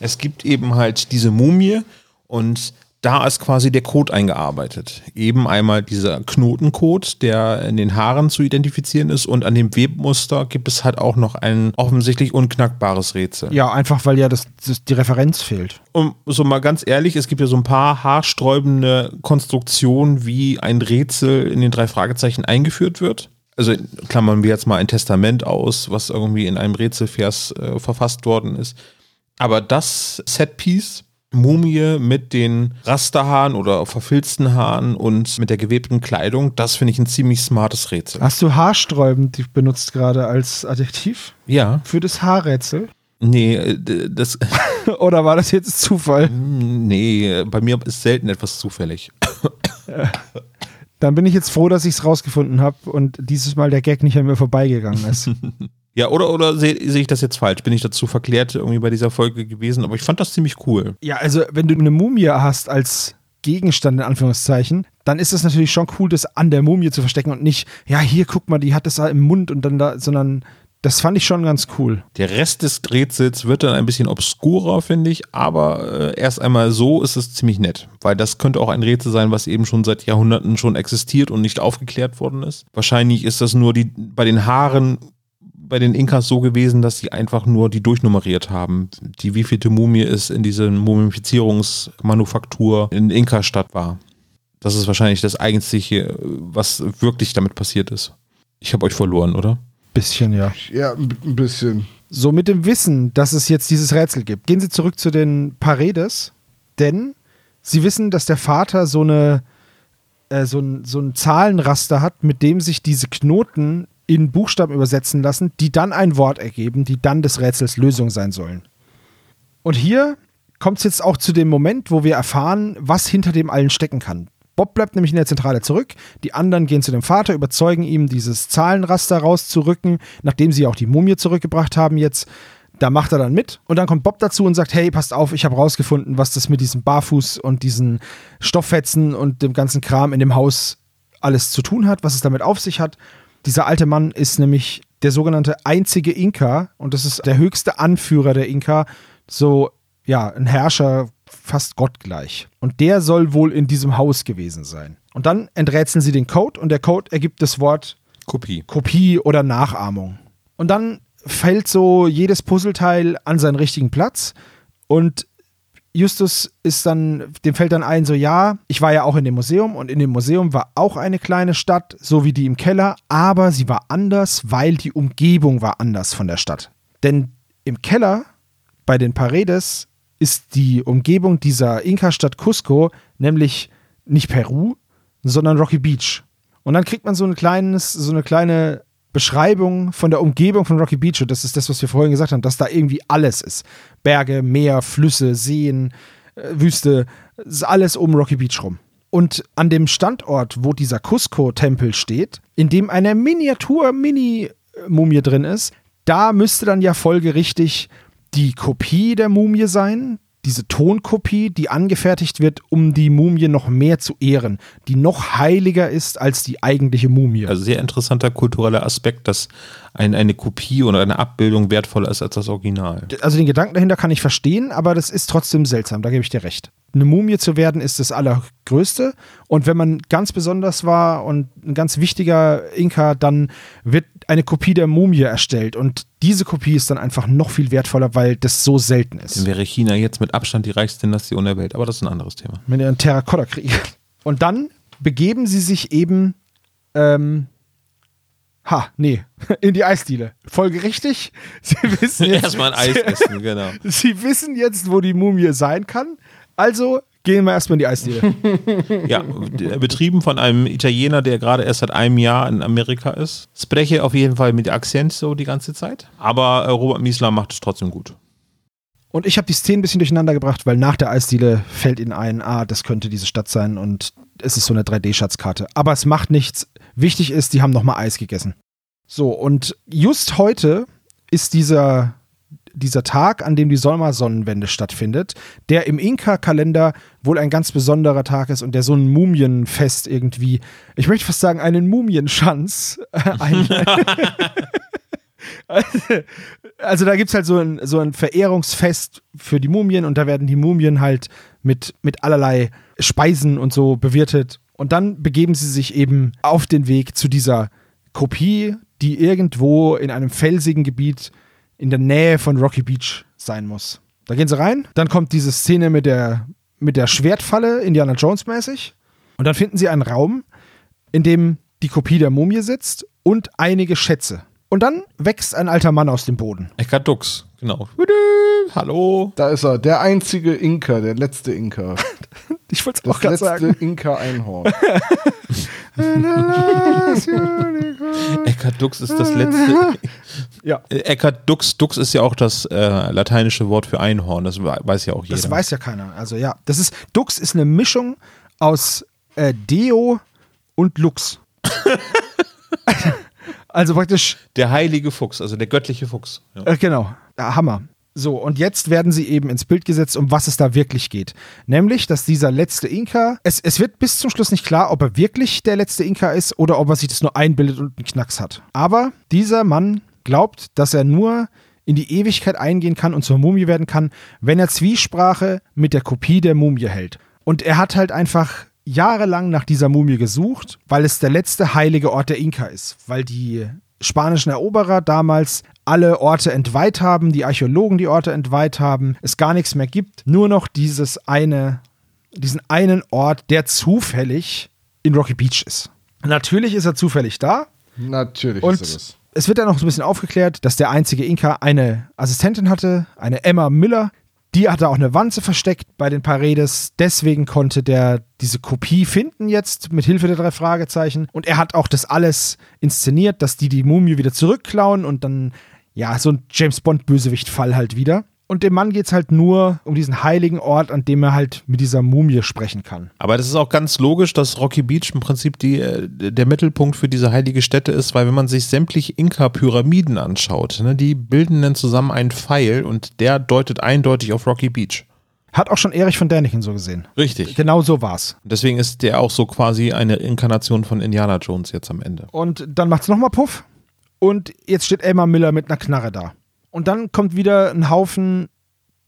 es gibt eben halt diese Mumie Und da ist quasi der Code eingearbeitet. Eben einmal dieser Knotencode, der in den Haaren zu identifizieren ist und an dem Webmuster gibt es halt auch noch ein offensichtlich unknackbares Rätsel. Ja, einfach weil ja das, das, die Referenz fehlt. Und so mal ganz ehrlich, es gibt ja so ein paar haarsträubende Konstruktionen, wie ein Rätsel in den drei Fragezeichen eingeführt wird. Also klammern wir jetzt mal ein Testament aus, was irgendwie in einem Rätselvers äh, verfasst worden ist. Aber das Setpiece Mumie mit den Rasterhaaren oder verfilzten Haaren und mit der gewebten Kleidung, das finde ich ein ziemlich smartes Rätsel. Hast du haarsträubend benutzt gerade als Adjektiv? Ja. Für das Haarrätsel? Nee, äh, das. Oder war das jetzt Zufall? Nee, bei mir ist selten etwas zufällig. Dann bin ich jetzt froh, dass ich es rausgefunden habe und dieses Mal der Gag nicht an mir vorbeigegangen ist. Ja, oder, oder sehe seh ich das jetzt falsch? Bin ich dazu verklärt irgendwie bei dieser Folge gewesen? Aber ich fand das ziemlich cool. Ja, also wenn du eine Mumie hast als Gegenstand, in Anführungszeichen, dann ist es natürlich schon cool, das an der Mumie zu verstecken und nicht, ja, hier, guck mal, die hat das da im Mund und dann da, sondern das fand ich schon ganz cool. Der Rest des Rätsels wird dann ein bisschen obskurer, finde ich, aber äh, erst einmal so ist es ziemlich nett, weil das könnte auch ein Rätsel sein, was eben schon seit Jahrhunderten schon existiert und nicht aufgeklärt worden ist. Wahrscheinlich ist das nur die bei den Haaren bei den Inkas so gewesen, dass sie einfach nur die durchnummeriert haben. Die wievielte Mumie es in dieser Mumifizierungsmanufaktur in Inka-Stadt war. Das ist wahrscheinlich das Einzige, was wirklich damit passiert ist. Ich habe euch verloren, oder? Bisschen, ja. Ja, ein bisschen. So mit dem Wissen, dass es jetzt dieses Rätsel gibt, gehen Sie zurück zu den Paredes, denn Sie wissen, dass der Vater so eine äh, so ein, so ein Zahlenraster hat, mit dem sich diese Knoten in Buchstaben übersetzen lassen, die dann ein Wort ergeben, die dann des Rätsels Lösung sein sollen. Und hier kommt es jetzt auch zu dem Moment, wo wir erfahren, was hinter dem allen stecken kann. Bob bleibt nämlich in der Zentrale zurück, die anderen gehen zu dem Vater, überzeugen ihm, dieses Zahlenraster rauszurücken, nachdem sie auch die Mumie zurückgebracht haben jetzt. Da macht er dann mit und dann kommt Bob dazu und sagt, hey, passt auf, ich habe rausgefunden, was das mit diesem Barfuß und diesen Stofffetzen und dem ganzen Kram in dem Haus alles zu tun hat, was es damit auf sich hat. Dieser alte Mann ist nämlich der sogenannte einzige Inka und das ist der höchste Anführer der Inka, so ja, ein Herrscher fast gottgleich. Und der soll wohl in diesem Haus gewesen sein. Und dann enträtseln sie den Code und der Code ergibt das Wort Kopie. Kopie oder Nachahmung. Und dann fällt so jedes Puzzleteil an seinen richtigen Platz und Justus ist dann, dem fällt dann ein, so ja, ich war ja auch in dem Museum und in dem Museum war auch eine kleine Stadt, so wie die im Keller, aber sie war anders, weil die Umgebung war anders von der Stadt. Denn im Keller bei den Paredes ist die Umgebung dieser Inka-Stadt Cusco nämlich nicht Peru, sondern Rocky Beach. Und dann kriegt man so ein kleines, so eine kleine Beschreibung von der Umgebung von Rocky Beach, und das ist das, was wir vorhin gesagt haben, dass da irgendwie alles ist. Berge, Meer, Flüsse, Seen, äh, Wüste, alles um Rocky Beach rum. Und an dem Standort, wo dieser Cusco-Tempel steht, in dem eine Miniatur-Mini-Mumie drin ist, da müsste dann ja folgerichtig die Kopie der Mumie sein, diese Tonkopie, die angefertigt wird, um die Mumie noch mehr zu ehren, die noch heiliger ist als die eigentliche Mumie. Also sehr interessanter kultureller Aspekt, dass ein, eine Kopie oder eine Abbildung wertvoller ist als das Original. Also den Gedanken dahinter kann ich verstehen, aber das ist trotzdem seltsam, da gebe ich dir recht. Eine Mumie zu werden ist das Allergrößte und wenn man ganz besonders war und ein ganz wichtiger Inka, dann wird eine Kopie der Mumie erstellt und diese Kopie ist dann einfach noch viel wertvoller, weil das so selten ist. Dann wäre China jetzt mit Abstand die reichste Nation der Welt, aber das ist ein anderes Thema. Mit ihren Terrakotta-Krieg. Und dann begeben sie sich eben, ähm, ha, nee, in die Eisdiele. Folge richtig. Sie wissen jetzt, Erstmal ein Eis essen, genau. Sie wissen jetzt, wo die Mumie sein kann. Also gehen wir erstmal in die Eisdiele. Ja, betrieben von einem Italiener, der gerade erst seit einem Jahr in Amerika ist. Spreche auf jeden Fall mit Akzent so die ganze Zeit. Aber äh, Robert Miesler macht es trotzdem gut. Und ich habe die Szene ein bisschen durcheinander gebracht, weil nach der Eisdiele fällt ihnen ein, ah, das könnte diese Stadt sein und es ist so eine 3D-Schatzkarte. Aber es macht nichts. Wichtig ist, die haben nochmal Eis gegessen. So, und just heute ist dieser, dieser Tag, an dem die Solmar-Sonnenwende stattfindet, der im Inka-Kalender wohl ein ganz besonderer Tag ist und der so ein Mumienfest irgendwie, ich möchte fast sagen, einen Mumienschanz ein, also da gibt es halt so ein, so ein Verehrungsfest für die Mumien und da werden die Mumien halt mit, mit allerlei Speisen und so bewirtet. Und dann begeben sie sich eben auf den Weg zu dieser Kopie, die irgendwo in einem felsigen Gebiet in der Nähe von Rocky Beach sein muss. Da gehen sie rein, dann kommt diese Szene mit der, mit der Schwertfalle, Indiana Jones mäßig. Und dann finden sie einen Raum, in dem die Kopie der Mumie sitzt und einige Schätze. Und dann wächst ein alter Mann aus dem Boden. Eckart Dux, genau. Hallo. Da ist er, der einzige Inka, der letzte Inka. Ich wollte es Das auch gerade letzte sagen. Inka-Einhorn. Eckart Dux ist das letzte. Ja. Äh, Eckart Dux, Dux ist ja auch das äh, lateinische Wort für Einhorn, das we- weiß ja auch jeder. Das weiß ja keiner. Also ja, das ist Dux ist eine Mischung aus äh, Deo und Lux. also praktisch der heilige Fuchs, also der göttliche Fuchs. Ja. Äh, genau, Hammer. So, und jetzt werden sie eben ins Bild gesetzt, um was es da wirklich geht. Nämlich, dass dieser letzte Inka, es, es wird bis zum Schluss nicht klar, ob er wirklich der letzte Inka ist oder ob er sich das nur einbildet und einen Knacks hat. Aber dieser Mann glaubt, dass er nur in die Ewigkeit eingehen kann und zur Mumie werden kann, wenn er Zwiesprache mit der Kopie der Mumie hält. Und er hat halt einfach jahrelang nach dieser Mumie gesucht, weil es der letzte heilige Ort der Inka ist, weil die spanischen Eroberer damals alle Orte entweiht haben, die Archäologen die Orte entweiht haben, es gar nichts mehr gibt, nur noch dieses eine, diesen einen Ort, der zufällig in Rocky Beach ist. Natürlich ist er zufällig da, Natürlich und ist er das. es wird dann noch so ein bisschen aufgeklärt, dass der einzige Inka eine Assistentin hatte, eine Emma Miller. Die hatte auch eine Wanze versteckt bei den Paredes. Deswegen konnte der diese Kopie finden jetzt mit Hilfe der drei Fragezeichen. Und er hat auch das alles inszeniert, dass die die Mumie wieder zurückklauen und dann, ja, so ein James Bond-Bösewicht-Fall halt wieder. Und dem Mann geht es halt nur um diesen heiligen Ort, an dem er halt mit dieser Mumie sprechen kann. Aber das ist auch ganz logisch, dass Rocky Beach im Prinzip die, der Mittelpunkt für diese heilige Stätte ist, weil wenn man sich sämtliche Inka-Pyramiden anschaut, ne, die bilden dann zusammen einen Pfeil und der deutet eindeutig auf Rocky Beach. Hat auch schon Erich von Däniken so gesehen. Richtig. Genau so war's. Deswegen ist der auch so quasi eine Inkarnation von Indiana Jones jetzt am Ende. Und dann macht's nochmal Puff. Und jetzt steht Elmar Miller mit einer Knarre da. Und dann kommt wieder ein Haufen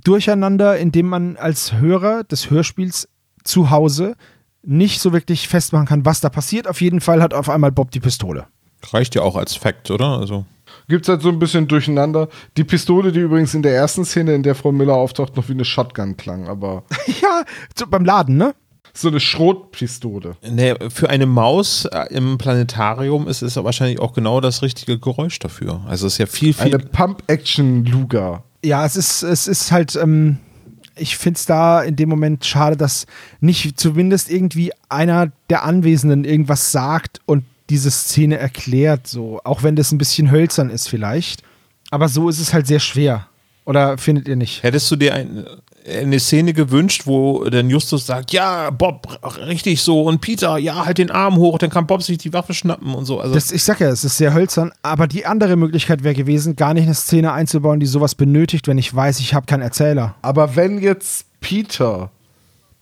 Durcheinander, in dem man als Hörer des Hörspiels zu Hause nicht so wirklich festmachen kann, was da passiert. Auf jeden Fall hat auf einmal Bob die Pistole. Reicht ja auch als Fact, oder? Also. Gibt's halt so ein bisschen durcheinander. Die Pistole, die übrigens in der ersten Szene, in der Frau Miller auftaucht, noch wie eine Shotgun klang, aber ja, so beim Laden, ne? So eine Schrotpistole. Nee, für eine Maus äh, im Planetarium ist es ja wahrscheinlich auch genau das richtige Geräusch dafür. Also es ist ja viel, viel. Eine Pump-Action-Luga. Ja, es ist, es ist halt, ähm, ich finde es da in dem Moment schade, dass nicht zumindest irgendwie einer der Anwesenden irgendwas sagt und diese Szene erklärt, so. Auch wenn das ein bisschen hölzern ist, vielleicht. Aber so ist es halt sehr schwer. Oder findet ihr nicht? Hättest du dir ein, eine Szene gewünscht, wo dann Justus sagt, ja, Bob, richtig so und Peter, ja, halt den Arm hoch, dann kann Bob sich die Waffe schnappen und so. Also Das, ich sag ja, es ist sehr hölzern, aber die andere Möglichkeit wäre gewesen, gar nicht eine Szene einzubauen, die sowas benötigt, wenn ich weiß, ich habe keinen Erzähler. Aber wenn jetzt Peter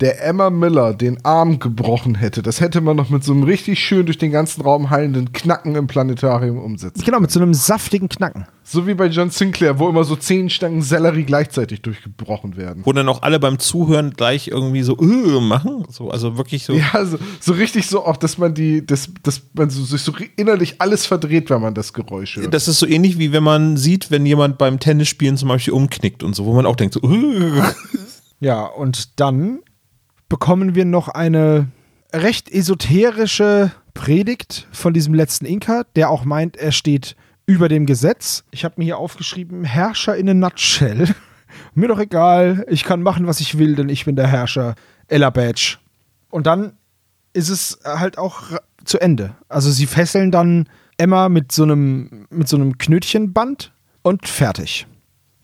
der Emma Miller den Arm gebrochen hätte, das hätte man noch mit so einem richtig schön durch den ganzen Raum heilenden Knacken im Planetarium umsetzen. Genau, mit so einem saftigen Knacken. So wie bei John Sinclair, wo immer so zehn Stangen Sellerie gleichzeitig durchgebrochen werden. wo dann auch alle beim Zuhören gleich irgendwie so äh, machen. So, also wirklich so. Ja, so, so richtig so auch, dass man die, dass, dass man so, sich so innerlich alles verdreht, wenn man das Geräusch hört. Das ist so ähnlich wie wenn man sieht, wenn jemand beim Tennisspielen zum Beispiel umknickt und so, wo man auch denkt so, äh. Ja, und dann bekommen wir noch eine recht esoterische Predigt von diesem letzten Inka, der auch meint, er steht über dem Gesetz. Ich habe mir hier aufgeschrieben, Herrscher in a nutshell. mir doch egal, ich kann machen, was ich will, denn ich bin der Herrscher. Ella Badge. Und dann ist es halt auch zu Ende. Also sie fesseln dann Emma mit so einem, mit so einem Knötchenband und fertig.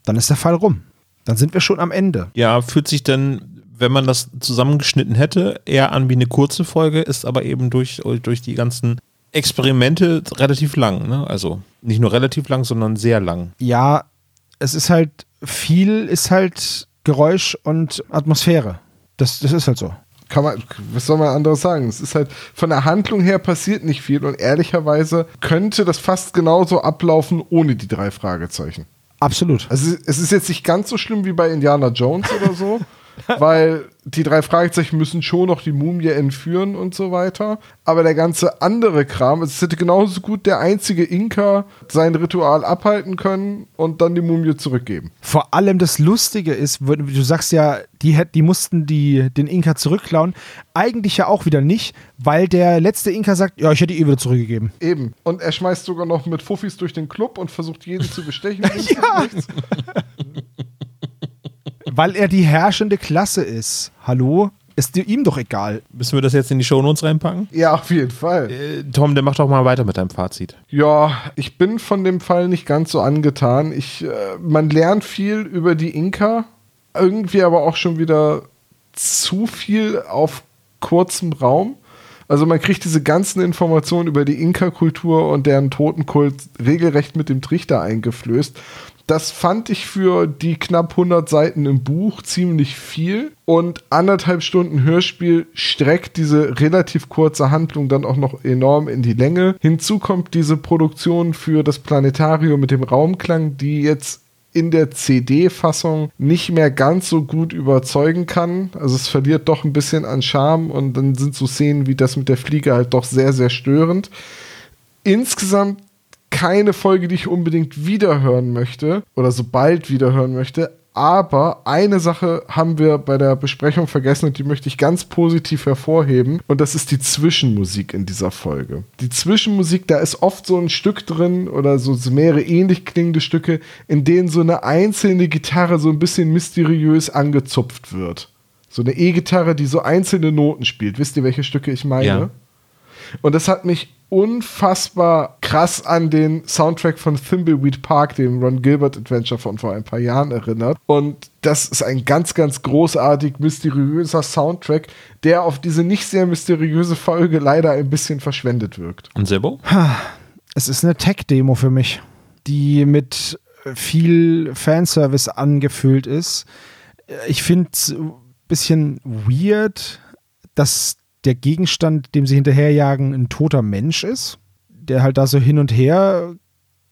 Dann ist der Fall rum. Dann sind wir schon am Ende. ja, fühlt sich dann, wenn man das zusammengeschnitten hätte, eher an wie eine kurze Folge, ist aber eben durch, durch die ganzen Experimente relativ lang. Ne? Also nicht nur relativ lang, sondern sehr lang. ja, es ist halt viel, ist halt Geräusch und Atmosphäre. Das, das ist halt so. Kann man, was soll man anderes sagen? Es ist halt, von der Handlung her passiert nicht viel und ehrlicherweise könnte das fast genauso ablaufen ohne die drei Fragezeichen. Absolut. Also es ist jetzt nicht ganz so schlimm wie bei Indiana Jones oder so, weil die drei Fragezeichen müssen schon noch die Mumie entführen und so weiter. Aber der ganze andere Kram, es hätte genauso gut der einzige Inka sein Ritual abhalten können und dann die Mumie zurückgeben. Vor allem das Lustige ist, du sagst ja, die, die mussten die, den Inka zurückklauen. Eigentlich ja auch wieder nicht, weil der letzte Inka sagt, ja, ich hätte die eh wieder zurückgegeben. Eben. Und er schmeißt sogar noch mit Fuffis durch den Club und versucht jeden zu bestechen. ja. Weil er die herrschende Klasse ist. Hallo? Ist ihm doch egal. Müssen wir das jetzt in die Shownotes reinpacken? Ja, auf jeden Fall. Äh, Tom, der macht doch mal weiter mit deinem Fazit. Ja, ich bin von dem Fall nicht ganz so angetan. Ich, äh, man lernt viel über die Inka, irgendwie aber auch schon wieder zu viel auf kurzem Raum. Also man kriegt diese ganzen Informationen über die Inka-Kultur und deren Totenkult regelrecht mit dem Trichter eingeflößt. Das fand ich für die knapp 100 Seiten im Buch ziemlich viel. Und anderthalb Stunden Hörspiel streckt diese relativ kurze Handlung dann auch noch enorm in die Länge. Hinzu kommt diese Produktion für das Planetarium mit dem Raumklang, die jetzt in der CD-Fassung nicht mehr ganz so gut überzeugen kann. Also es verliert doch ein bisschen an Charme und dann sind so Szenen wie das mit der Fliege halt doch sehr, sehr störend. Insgesamt keine Folge, die ich unbedingt wiederhören möchte oder so bald wiederhören möchte. Aber eine Sache haben wir bei der Besprechung vergessen und die möchte ich ganz positiv hervorheben. Und das ist die Zwischenmusik in dieser Folge. Die Zwischenmusik, da ist oft so ein Stück drin oder so mehrere ähnlich klingende Stücke, in denen so eine einzelne Gitarre so ein bisschen mysteriös angezupft wird. So eine E-Gitarre, die so einzelne Noten spielt. Wisst ihr, welche Stücke ich meine? Ja. Und das hat mich unfassbar krass an den Soundtrack von Thimbleweed Park, dem Ron Gilbert Adventure von vor ein paar Jahren erinnert. Und das ist ein ganz, ganz großartig mysteriöser Soundtrack, der auf diese nicht sehr mysteriöse Folge leider ein bisschen verschwendet wirkt. Und Sebo? Es ist eine Tech-Demo für mich, die mit viel Fanservice angefüllt ist. Ich finde es ein bisschen weird, dass der Gegenstand, dem sie hinterherjagen, ein toter Mensch ist, der halt da so hin und her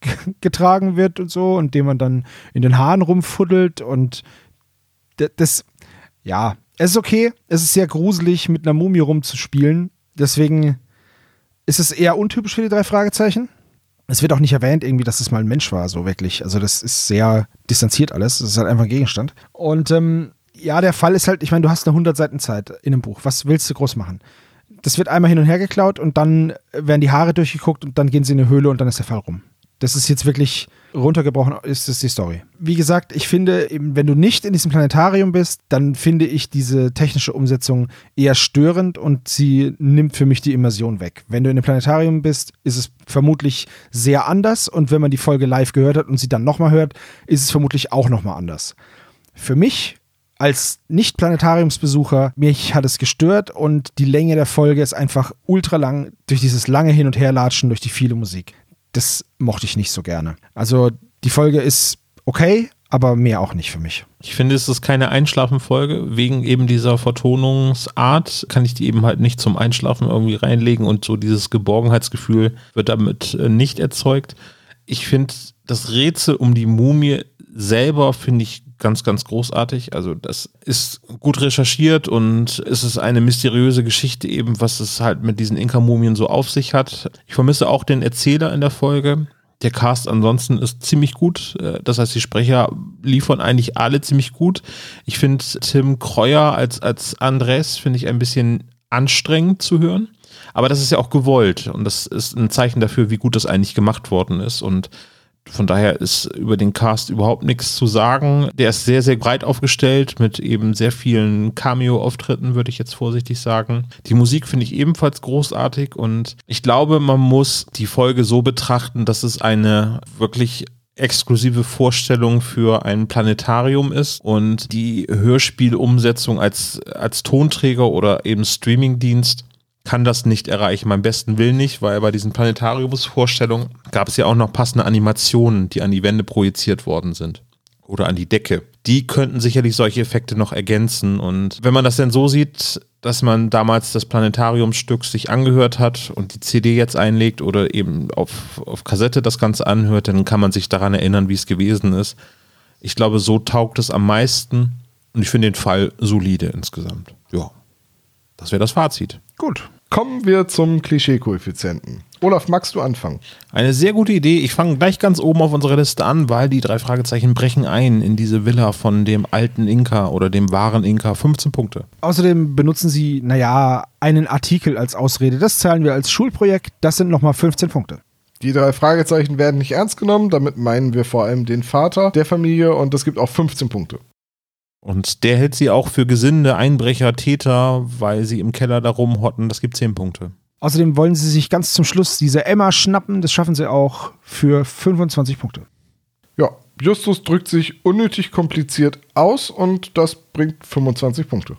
getragen wird und so und dem man dann in den Haaren rumfuddelt und das, ja, es ist okay, es ist sehr gruselig, mit einer Mumie rumzuspielen, deswegen ist es eher untypisch für die drei Fragezeichen. Es wird auch nicht erwähnt, irgendwie, dass es mal ein Mensch war, so wirklich. Also, das ist sehr distanziert alles. Das ist halt einfach ein Gegenstand. Und ähm, ja, der Fall ist halt, ich meine, du hast eine 100 Seiten Zeit in einem Buch. Was willst du groß machen? Das wird einmal hin und her geklaut und dann werden die Haare durchgeguckt und dann gehen sie in eine Höhle und dann ist der Fall rum. Das ist jetzt wirklich runtergebrochen, ist das die Story. Wie gesagt, ich finde, wenn du nicht in diesem Planetarium bist, dann finde ich diese technische Umsetzung eher störend und sie nimmt für mich die Immersion weg. Wenn du in dem Planetarium bist, ist es vermutlich sehr anders und wenn man die Folge live gehört hat und sie dann nochmal hört, ist es vermutlich auch nochmal anders. Für mich als Nicht-Planetariumsbesucher, mich hat es gestört und die Länge der Folge ist einfach ultra lang durch dieses lange Hin- und Herlatschen, durch die viele Musik. Das mochte ich nicht so gerne. Also die Folge ist okay, aber mehr auch nicht für mich. Ich finde, es ist keine Einschlafenfolge. Wegen eben dieser Vertonungsart kann ich die eben halt nicht zum Einschlafen irgendwie reinlegen und so dieses Geborgenheitsgefühl wird damit äh, nicht erzeugt. Ich finde, das Rätsel um die Mumie selber finde ich ganz, ganz großartig. Also das ist gut recherchiert und es ist eine mysteriöse Geschichte eben, was es halt mit diesen Inka-Mumien so auf sich hat. Ich vermisse auch den Erzähler in der Folge. Der Cast ansonsten ist ziemlich gut. Äh, das heißt, die Sprecher liefern eigentlich alle ziemlich gut. Ich finde Tim Kreuer als, als Andres finde ich ein bisschen anstrengend zu hören. Aber das ist ja auch gewollt und das ist ein Zeichen dafür, wie gut das eigentlich gemacht worden ist. Und von daher ist über den Cast überhaupt nichts zu sagen. Der ist sehr, sehr breit aufgestellt mit eben sehr vielen Cameo-Auftritten, würde ich jetzt vorsichtig sagen. Die Musik finde ich ebenfalls großartig und ich glaube, man muss die Folge so betrachten, dass es eine wirklich exklusive Vorstellung für ein Planetarium ist und die Hörspielumsetzung als, als Tonträger oder eben Streamingdienst kann das nicht erreichen. Beim besten Willen nicht, weil bei diesen Planetariumsvorstellungen gab es ja auch noch passende Animationen, die an die Wände projiziert worden sind. Oder an die Decke. Die könnten sicherlich solche Effekte noch ergänzen. Und wenn man das denn so sieht, dass man damals das Planetariumsstück sich angehört hat und die CD jetzt einlegt oder eben auf, auf Kassette das Ganze anhört, dann kann man sich daran erinnern, wie es gewesen ist. Ich glaube, so taugt es am meisten. Und ich finde den Fall solide insgesamt. Ja. Das wäre das Fazit. Gut. Kommen wir zum Klischee-Koeffizienten. Olaf, magst du anfangen? Eine sehr gute Idee. Ich fange gleich ganz oben auf unserer Liste an, weil die drei Fragezeichen brechen ein in diese Villa von dem alten Inka oder dem wahren Inka. 15 Punkte. Außerdem benutzen sie, naja, einen Artikel als Ausrede. Das zahlen wir als Schulprojekt. Das sind nochmal 15 Punkte. Die drei Fragezeichen werden nicht ernst genommen. Damit meinen wir vor allem den Vater der Familie und es gibt auch 15 Punkte. Und der hält sie auch für Gesinde, Einbrecher, Täter, weil sie im Keller da rumhotten. Das gibt 10 Punkte. Außerdem wollen sie sich ganz zum Schluss diese Emma schnappen. Das schaffen sie auch für 25 Punkte. Ja, Justus drückt sich unnötig kompliziert aus und das bringt 25 Punkte.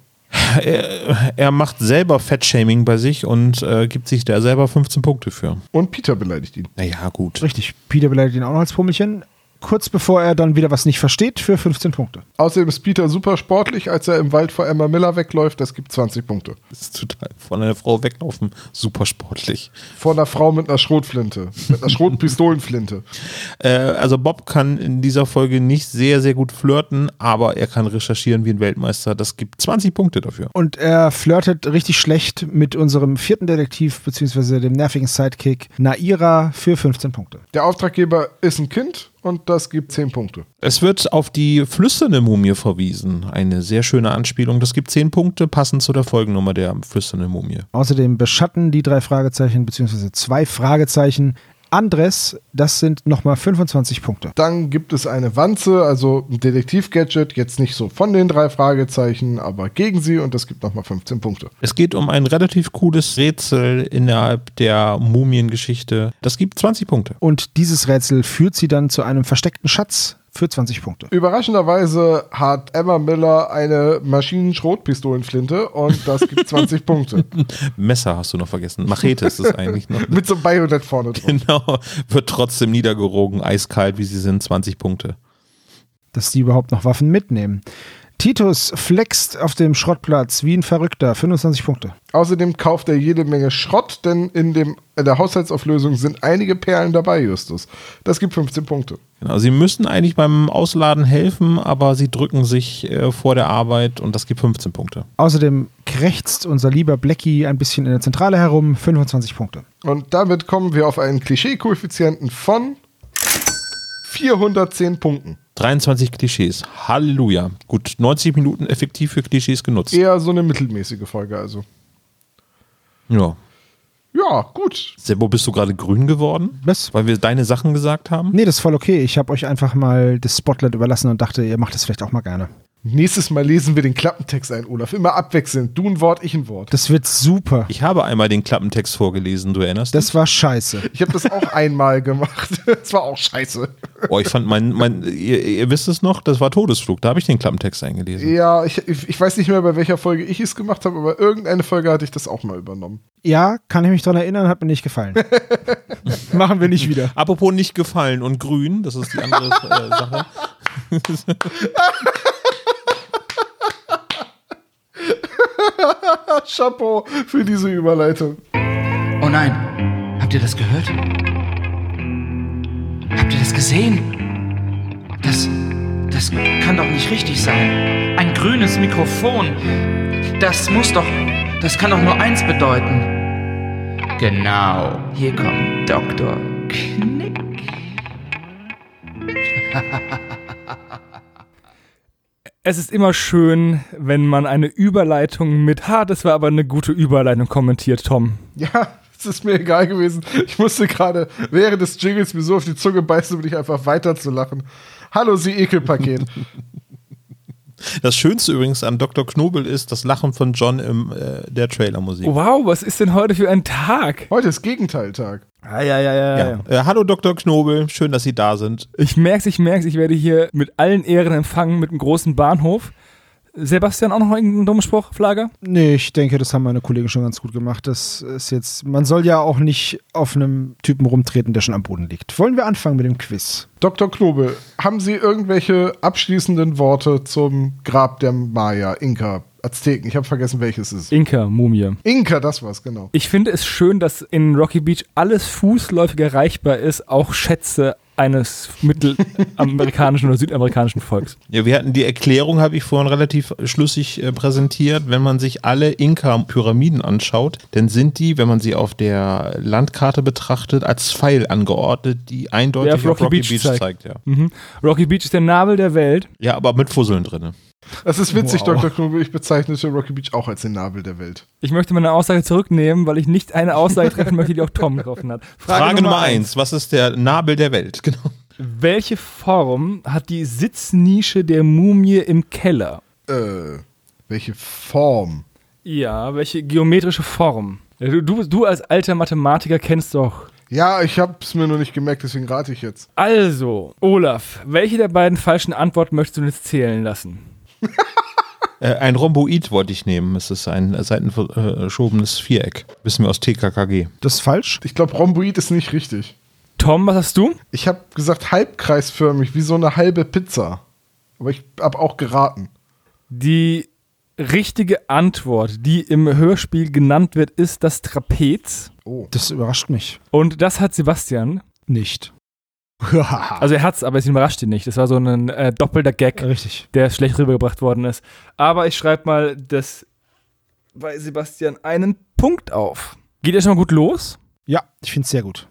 Er, er macht selber Fettshaming bei sich und äh, gibt sich da selber 15 Punkte für. Und Peter beleidigt ihn. Naja, gut. Richtig, Peter beleidigt ihn auch noch als Pummelchen. Kurz bevor er dann wieder was nicht versteht, für 15 Punkte. Außerdem ist Peter super sportlich, als er im Wald vor Emma Miller wegläuft. Das gibt 20 Punkte. Das ist total von einer Frau weglaufen. Super sportlich. Vor einer Frau mit einer Schrotflinte. Mit einer Schrotpistolenflinte. Äh, also Bob kann in dieser Folge nicht sehr, sehr gut flirten, aber er kann recherchieren wie ein Weltmeister. Das gibt 20 Punkte dafür. Und er flirtet richtig schlecht mit unserem vierten Detektiv, beziehungsweise dem nervigen Sidekick Naira für 15 Punkte. Der Auftraggeber ist ein Kind und das gibt 10 Punkte. Es wird auf die flüsternde Mumie verwiesen. Eine sehr schöne Anspielung. Das gibt 10 Punkte, passend zu der Folgennummer der flüsternden Mumie. Außerdem beschatten die drei Fragezeichen, beziehungsweise zwei Fragezeichen Andres, das sind nochmal 25 Punkte. Dann gibt es eine Wanze, also ein Detektiv-Gadget, jetzt nicht so von den drei Fragezeichen, aber gegen sie und das gibt nochmal 15 Punkte. Es geht um ein relativ cooles Rätsel innerhalb der Mumiengeschichte. Das gibt 20 Punkte. Und dieses Rätsel führt sie dann zu einem versteckten Schatz für 20 Punkte. Überraschenderweise hat Emma Miller eine Maschinenschrotpistolenflinte und das gibt 20 Punkte. Messer hast du noch vergessen. Machete ist es eigentlich noch. Mit so einem Bajonett vorne drauf. Genau. Wird trotzdem niedergerogen, eiskalt, wie sie sind, 20 Punkte. Dass die überhaupt noch Waffen mitnehmen. Titus flext auf dem Schrottplatz wie ein Verrückter, 25 Punkte. Außerdem kauft er jede Menge Schrott, denn in, dem, in der Haushaltsauflösung sind einige Perlen dabei, Justus. Das gibt 15 Punkte. Genau, sie müssen eigentlich beim Ausladen helfen, aber sie drücken sich äh, vor der Arbeit und das gibt 15 Punkte. Außerdem krächzt unser lieber Blackie ein bisschen in der Zentrale herum, 25 Punkte. Und damit kommen wir auf einen Klischee-Koeffizienten von 410 Punkten. 23 Klischees. Halleluja. Gut, 90 Minuten effektiv für Klischees genutzt. Eher so eine mittelmäßige Folge also. Ja. Ja, gut. Sebo, bist du gerade grün geworden? Was? Weil wir deine Sachen gesagt haben? Nee, das ist voll okay. Ich habe euch einfach mal das Spotlight überlassen und dachte, ihr macht das vielleicht auch mal gerne. Nächstes Mal lesen wir den Klappentext ein, Olaf. Immer abwechselnd. Du ein Wort, ich ein Wort. Das wird super. Ich habe einmal den Klappentext vorgelesen, du erinnerst dich? Das war scheiße. Ich habe das auch einmal gemacht. Das war auch scheiße. Oh, ich fand mein, mein ihr, ihr wisst es noch, das war Todesflug, da habe ich den Klappentext eingelesen. Ja, ich, ich weiß nicht mehr, bei welcher Folge ich es gemacht habe, aber irgendeine Folge hatte ich das auch mal übernommen. Ja, kann ich mich dran erinnern, hat mir nicht gefallen. Machen wir nicht wieder. Apropos nicht gefallen und grün, das ist die andere äh, Sache. Chapeau für diese Überleitung. Oh nein, habt ihr das gehört? Habt ihr das gesehen? Das, das kann doch nicht richtig sein. Ein grünes Mikrofon. Das muss doch, das kann doch nur eins bedeuten. Genau, hier kommt Dr. Knick. Es ist immer schön, wenn man eine Überleitung mit, ha, das war aber eine gute Überleitung kommentiert, Tom. Ja, es ist mir egal gewesen. Ich musste gerade während des Jingles mir so auf die Zunge beißen, um dich einfach weiter zu lachen. Hallo, Sie Ekelpaket. Das Schönste übrigens an Dr. Knobel ist das Lachen von John in äh, der Trailermusik. Wow, was ist denn heute für ein Tag? Heute ist Gegenteiltag. Ah, ja, ja, ja, ja. Ja. Äh, hallo Dr. Knobel, schön, dass Sie da sind. Ich merk's, ich merk's, ich werde hier mit allen Ehren empfangen mit einem großen Bahnhof. Sebastian, auch noch irgendeinen dummen Spruch, Flager? Nee, ich denke, das haben meine Kollegen schon ganz gut gemacht. Das ist jetzt, man soll ja auch nicht auf einem Typen rumtreten, der schon am Boden liegt. Wollen wir anfangen mit dem Quiz? Dr. Knobel, haben Sie irgendwelche abschließenden Worte zum Grab der Maya, Inka, Azteken? Ich habe vergessen, welches es ist. Inka, Mumie. Inka, das war's, genau. Ich finde es schön, dass in Rocky Beach alles fußläufig erreichbar ist, auch Schätze eines mittelamerikanischen oder südamerikanischen Volks. Ja, wir hatten die Erklärung, habe ich vorhin relativ schlüssig äh, präsentiert. Wenn man sich alle Inka-Pyramiden anschaut, dann sind die, wenn man sie auf der Landkarte betrachtet, als Pfeil angeordnet, die eindeutig auf Rocky Beach zeigt. ja. Mhm. Rocky Beach ist der Nabel der Welt. ja, aber mit Fusseln drin. Das ist witzig, Wow. Dr. Knobel. Ich bezeichnete Rocky Beach auch als den Nabel der Welt. Ich möchte meine Aussage zurücknehmen, weil ich nicht eine Aussage treffen möchte, die auch Tom getroffen hat. Frage, Nummer eins. Was ist der Nabel der Welt? Genau. Welche Form hat die Sitznische der Mumie im Keller? Äh, welche Form? Ja, welche geometrische Form? Du, du, du als alter Mathematiker kennst doch. Ja, ich hab's mir nur nicht gemerkt, deswegen rate ich jetzt. Also, Olaf, welche der beiden falschen Antworten möchtest du jetzt zählen lassen? Äh, ein Rhomboid wollte ich nehmen. Es ist ein seitenverschobenes Viereck. Wissen wir aus TKKG. Das ist falsch. Ich glaube, Rhomboid ist nicht richtig. Tom, was hast du? Ich habe gesagt halbkreisförmig, wie so eine halbe Pizza. Aber ich habe auch geraten. Die richtige Antwort, die im Hörspiel genannt wird, ist das Trapez. Oh. Das überrascht mich Und das hat Sebastian. nicht. Also er hat's, aber es überrascht ihn nicht. Das war so ein äh, doppelter Gag, Richtig. der schlecht rübergebracht worden ist. Aber ich schreibe mal das bei Sebastian einen Punkt auf. Geht ja schon mal gut los, Ja, ich finde es sehr gut.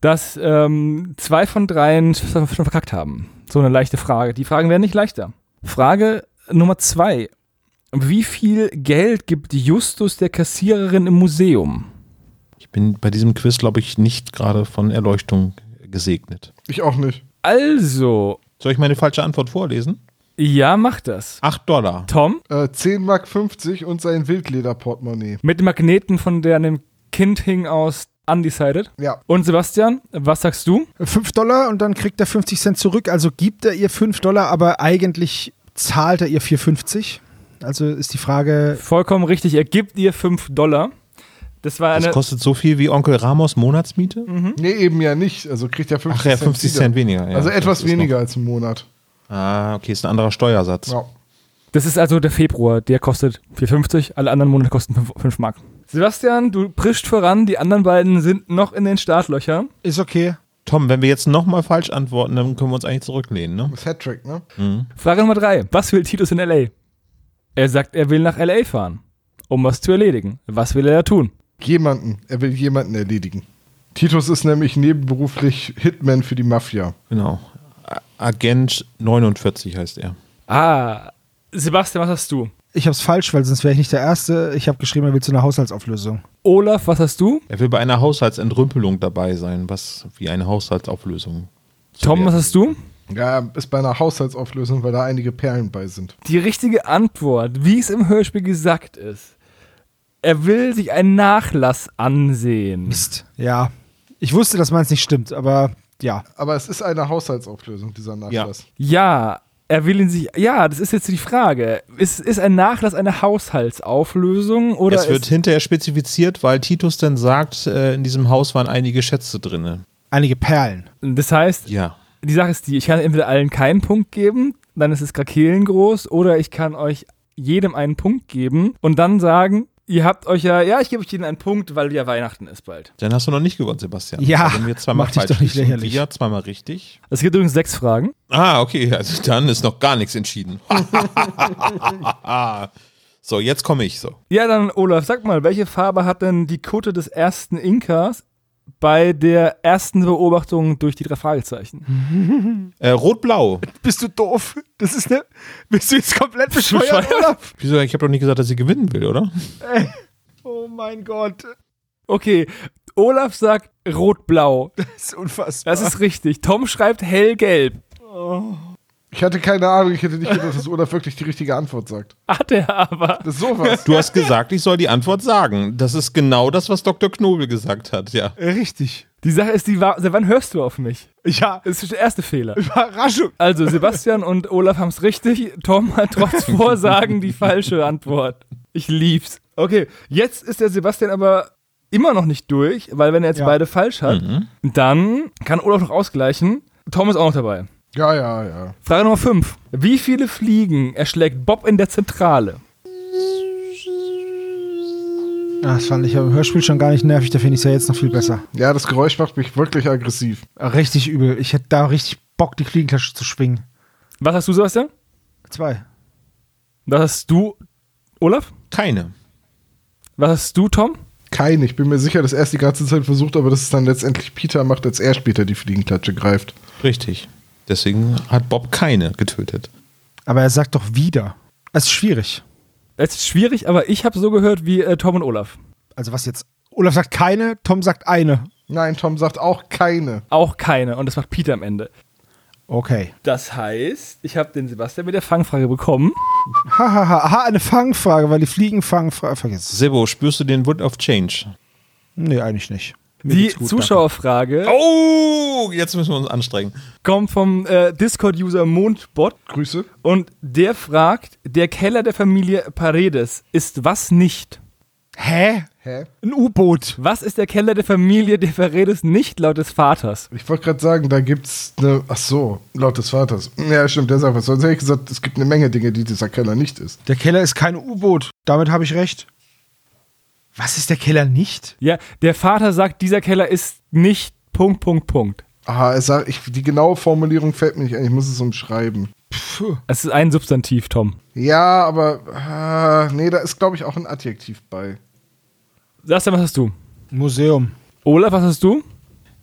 dass ähm, zwei von dreien schon verkackt haben. So eine leichte Frage. Die Fragen werden nicht leichter. Frage Nummer zwei. Wie viel Geld gibt Justus der Kassiererin im Museum? Ich bin bei diesem Quiz, glaube ich, nicht gerade von Erleuchtung gesegnet. Ich auch nicht. Also, Soll ich meine falsche Antwort vorlesen? ja, mach das. 8 Dollar. Tom, Äh, 10 Mark 50 und sein Wildlederportemonnaie. mit Magneten, von der an dem Kind hing aus Undecided. Ja. Und Sebastian, was sagst du? 5 Dollar und dann kriegt er 50 Cent zurück. Also gibt er ihr 5 Dollar, aber eigentlich zahlt er ihr 4,50. Also ist die Frage, Vollkommen richtig, er gibt ihr 5 Dollar. Das war Das eine. kostet so viel wie Onkel Ramos Monatsmiete? Nee, eben ja nicht. Also kriegt er 50 Ach ja, 50 wieder. Cent weniger. Ja, also das etwas weniger als im Monat. Ah, okay, ist ein anderer Steuersatz. Ja. Das ist also der Februar, der kostet 4,50, alle anderen Monate kosten 5 Mark. Sebastian, du prischt voran, die anderen beiden sind noch in den Startlöchern. ist okay. Tom, wenn wir jetzt nochmal falsch antworten, dann können wir uns eigentlich zurücklehnen, ne? Das Hattrick, ne? Frage Nummer 3. Was will Titus in L.A.? Er sagt, er will nach L.A. fahren, um was zu erledigen. Was will er da tun? Jemanden. Er will jemanden erledigen. Titus ist nämlich nebenberuflich Hitman für die Mafia. Genau. Agent 49 heißt er. Ah, Sebastian, was hast du? Ich habe es falsch, weil sonst wäre ich nicht der Erste. Ich habe geschrieben, er will zu einer Haushaltsauflösung. Olaf, was hast du? Er will bei einer Haushaltsentrümpelung dabei sein, was wie eine Haushaltsauflösung. Tom, was werden. hast du? Ja, ist bei einer Haushaltsauflösung, weil da einige Perlen bei sind. Die richtige Antwort, wie es im Hörspiel gesagt ist. Er will sich einen Nachlass ansehen. Mist. Ja. Ich wusste, dass meins nicht stimmt, aber ja. Aber es ist eine Haushaltsauflösung, dieser Nachlass. Ja, er will ihn sich. Ja, das ist jetzt die Frage. Ist, ist ein Nachlass eine Haushaltsauflösung oder Es wird hinterher spezifiziert, weil Titus dann sagt, äh, in diesem Haus waren einige Schätze drin. Einige Perlen. Das heißt, Ja. die Sache ist die, ich kann entweder allen keinen Punkt geben, dann ist es Krakelen groß, oder ich kann euch jedem einen Punkt geben und dann sagen, ihr habt euch ja, ja, ich gebe euch jedem einen Punkt, weil ja Weihnachten ist bald. Dann hast du noch nicht gewonnen, Sebastian. Ja, Also, wenn wir zweimal mach dich falsch doch nicht lächerlich. Wir zweimal richtig. Es gibt übrigens sechs Fragen. Ah, okay, also dann ist noch gar nichts entschieden. so, jetzt komme ich so. Ja, dann Olaf, sag mal, welche Farbe hat denn die Kutte des ersten Inkas bei der ersten Beobachtung durch die drei Fragezeichen? Äh, Rot-Blau. Bist du doof? Das ist ne. Bist du jetzt komplett bescheuert, bescheuert? Olaf? Wieso? Ich habe doch nicht gesagt, dass sie gewinnen will, oder? Oh mein Gott. Okay, Olaf sagt rot-blau. Das ist unfassbar. Das ist richtig. Tom schreibt hellgelb. Ich hatte keine Ahnung, ich hätte nicht gedacht, dass Olaf wirklich die richtige Antwort sagt. Hat er aber. Das ist sowas. Du hast gesagt, ich soll die Antwort sagen. Das ist genau das, was Dr. Knobel gesagt hat, ja. richtig. Die Sache ist, die war, seit wann hörst du auf mich? Ja. Das ist der erste Fehler. Überraschung. Also, Sebastian und Olaf haben es richtig. Tom hat trotz Vorsagen die falsche Antwort. Ich lieb's. Okay, jetzt ist der Sebastian aber immer noch nicht durch, weil wenn er jetzt Ja. beide falsch hat, dann kann Olaf noch ausgleichen. Tom ist auch noch dabei. Ja, ja, ja. Frage Nummer 5. Wie viele Fliegen erschlägt Bob in der Zentrale? Ah, Das fand ich im Hörspiel schon gar nicht nervig, da finde ich es ja jetzt noch viel besser. Ja, das Geräusch macht mich wirklich aggressiv. Richtig übel. Ich hätte da richtig Bock, die Fliegenklatsche zu schwingen. Was hast du, Sebastian? Zwei. Was hast du, Olaf? Keine. Was hast du, Tom? Kein, ich bin mir sicher, dass er es die ganze Zeit versucht, aber dass es dann letztendlich Peter macht, als er später die Fliegenklatsche greift. Richtig. Deswegen hat Bob keine getötet. Aber er sagt doch wieder. Es ist schwierig. Es ist schwierig, aber ich habe so gehört wie äh, Tom und Olaf. Also was jetzt? Olaf sagt keine, Tom sagt eine. Nein, Tom sagt auch keine. Auch keine. Und das macht Peter am Ende. Okay. Das heißt, ich habe den Sebastian mit der Fangfrage bekommen. Hahaha, aha, eine Fangfrage, weil die Fliegenfangfrage. Vergiss es. Sebo, spürst du den Wood of Change? Nee, eigentlich nicht. Die gut, Zuschauerfrage Oh, jetzt müssen wir uns anstrengen. kommt vom äh, Discord-User Mondbot Grüße. und der fragt, der Keller der Familie Paredes ist was nicht? Hä? Hä? Ein U-Boot. Was ist der Keller der Familie der Paredes nicht laut des Vaters? Ich wollte gerade sagen, da gibt's eine. Ach so, laut des Vaters. Ja, stimmt, der sagt was. Sonst hätte ich gesagt, es gibt eine Menge Dinge, die dieser Keller nicht ist. Der Keller ist kein U-Boot. Damit habe ich recht. Was ist der Keller nicht? Ja, der Vater sagt, dieser Keller ist nicht Punkt, Punkt, Punkt. Aha, es sagt, ich, die genaue Formulierung fällt mir nicht ein. Ich muss es umschreiben. Puh. Es ist ein Substantiv, Tom. Ja, aber. Äh, nee, da ist, glaube ich, auch ein Adjektiv bei. Sebastian, was hast du? Museum. Olaf, was hast du?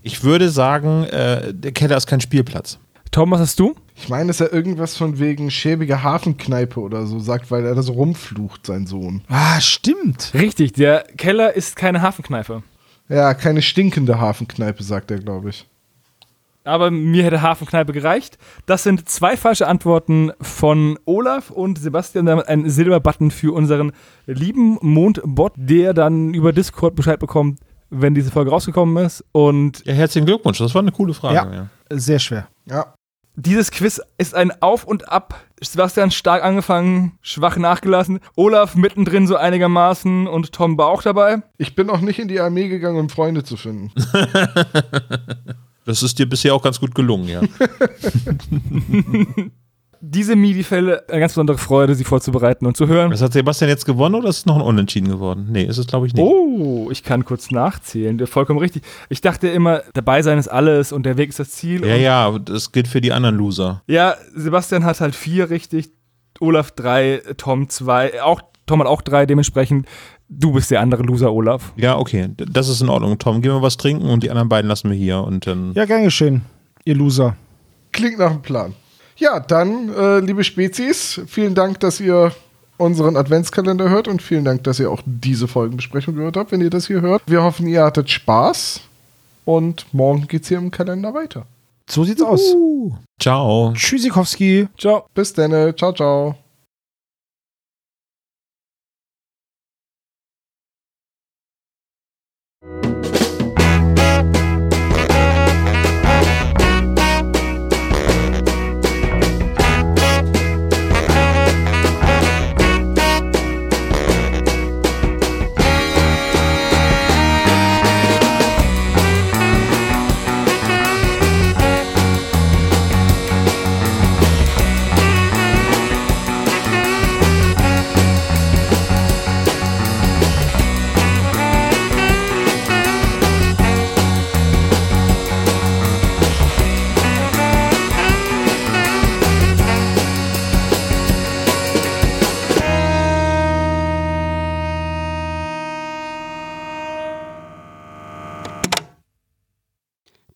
Ich würde sagen, äh, der Keller ist kein Spielplatz. Tom, was hast du? Ich meine, dass er irgendwas von wegen schäbige Hafenkneipe oder so sagt, weil er da so rumflucht, sein Sohn. Ah, stimmt. Richtig, der Keller ist keine Hafenkneipe. Ja, keine stinkende Hafenkneipe, sagt er, glaube ich. Aber mir hätte Hafenkneipe gereicht. Das sind zwei falsche Antworten von Olaf und Sebastian. Damit ein Silberbutton für unseren lieben Mondbot, der dann über Discord Bescheid bekommt, wenn diese Folge rausgekommen ist. Und Ja, herzlichen Glückwunsch. Das war eine coole Frage. Ja. Ja. Sehr schwer. Ja. Dieses Quiz ist ein Auf und Ab. Sebastian stark angefangen, schwach nachgelassen. Olaf mittendrin so einigermaßen und Tom war auch dabei. Ich bin auch nicht in die Armee gegangen, um Freunde zu finden. Das ist dir bisher auch ganz gut gelungen, ja. Diese MIDI-Fälle, eine ganz besondere Freude, sie vorzubereiten und zu hören. Was hat Sebastian jetzt gewonnen oder ist es noch ein Unentschieden geworden? Nee, ist es glaube ich nicht. Oh, ich kann kurz nachzählen. Vollkommen richtig. Ich dachte immer, dabei sein ist alles und der Weg ist das Ziel. Ja, und ja, das gilt für die anderen Loser. ja, Sebastian hat halt vier richtig, Olaf drei, Tom zwei, auch Tom hat auch drei, dementsprechend du bist der andere Loser, Olaf. Ja, okay, das ist in Ordnung. Tom, gehen wir was trinken und die anderen beiden lassen wir hier und dann. Ja, gern geschehen. Ihr Loser. Klingt nach einem Plan. Ja, dann, äh, liebe Spezies, vielen Dank, dass ihr unseren Adventskalender hört und vielen Dank, dass ihr auch diese Folgenbesprechung gehört habt, wenn ihr das hier hört. Wir hoffen, ihr hattet Spaß und morgen geht's hier im Kalender weiter. So sieht's aus. Ciao. Tschüssikowski. Ciao. Bis dann, ciao, ciao.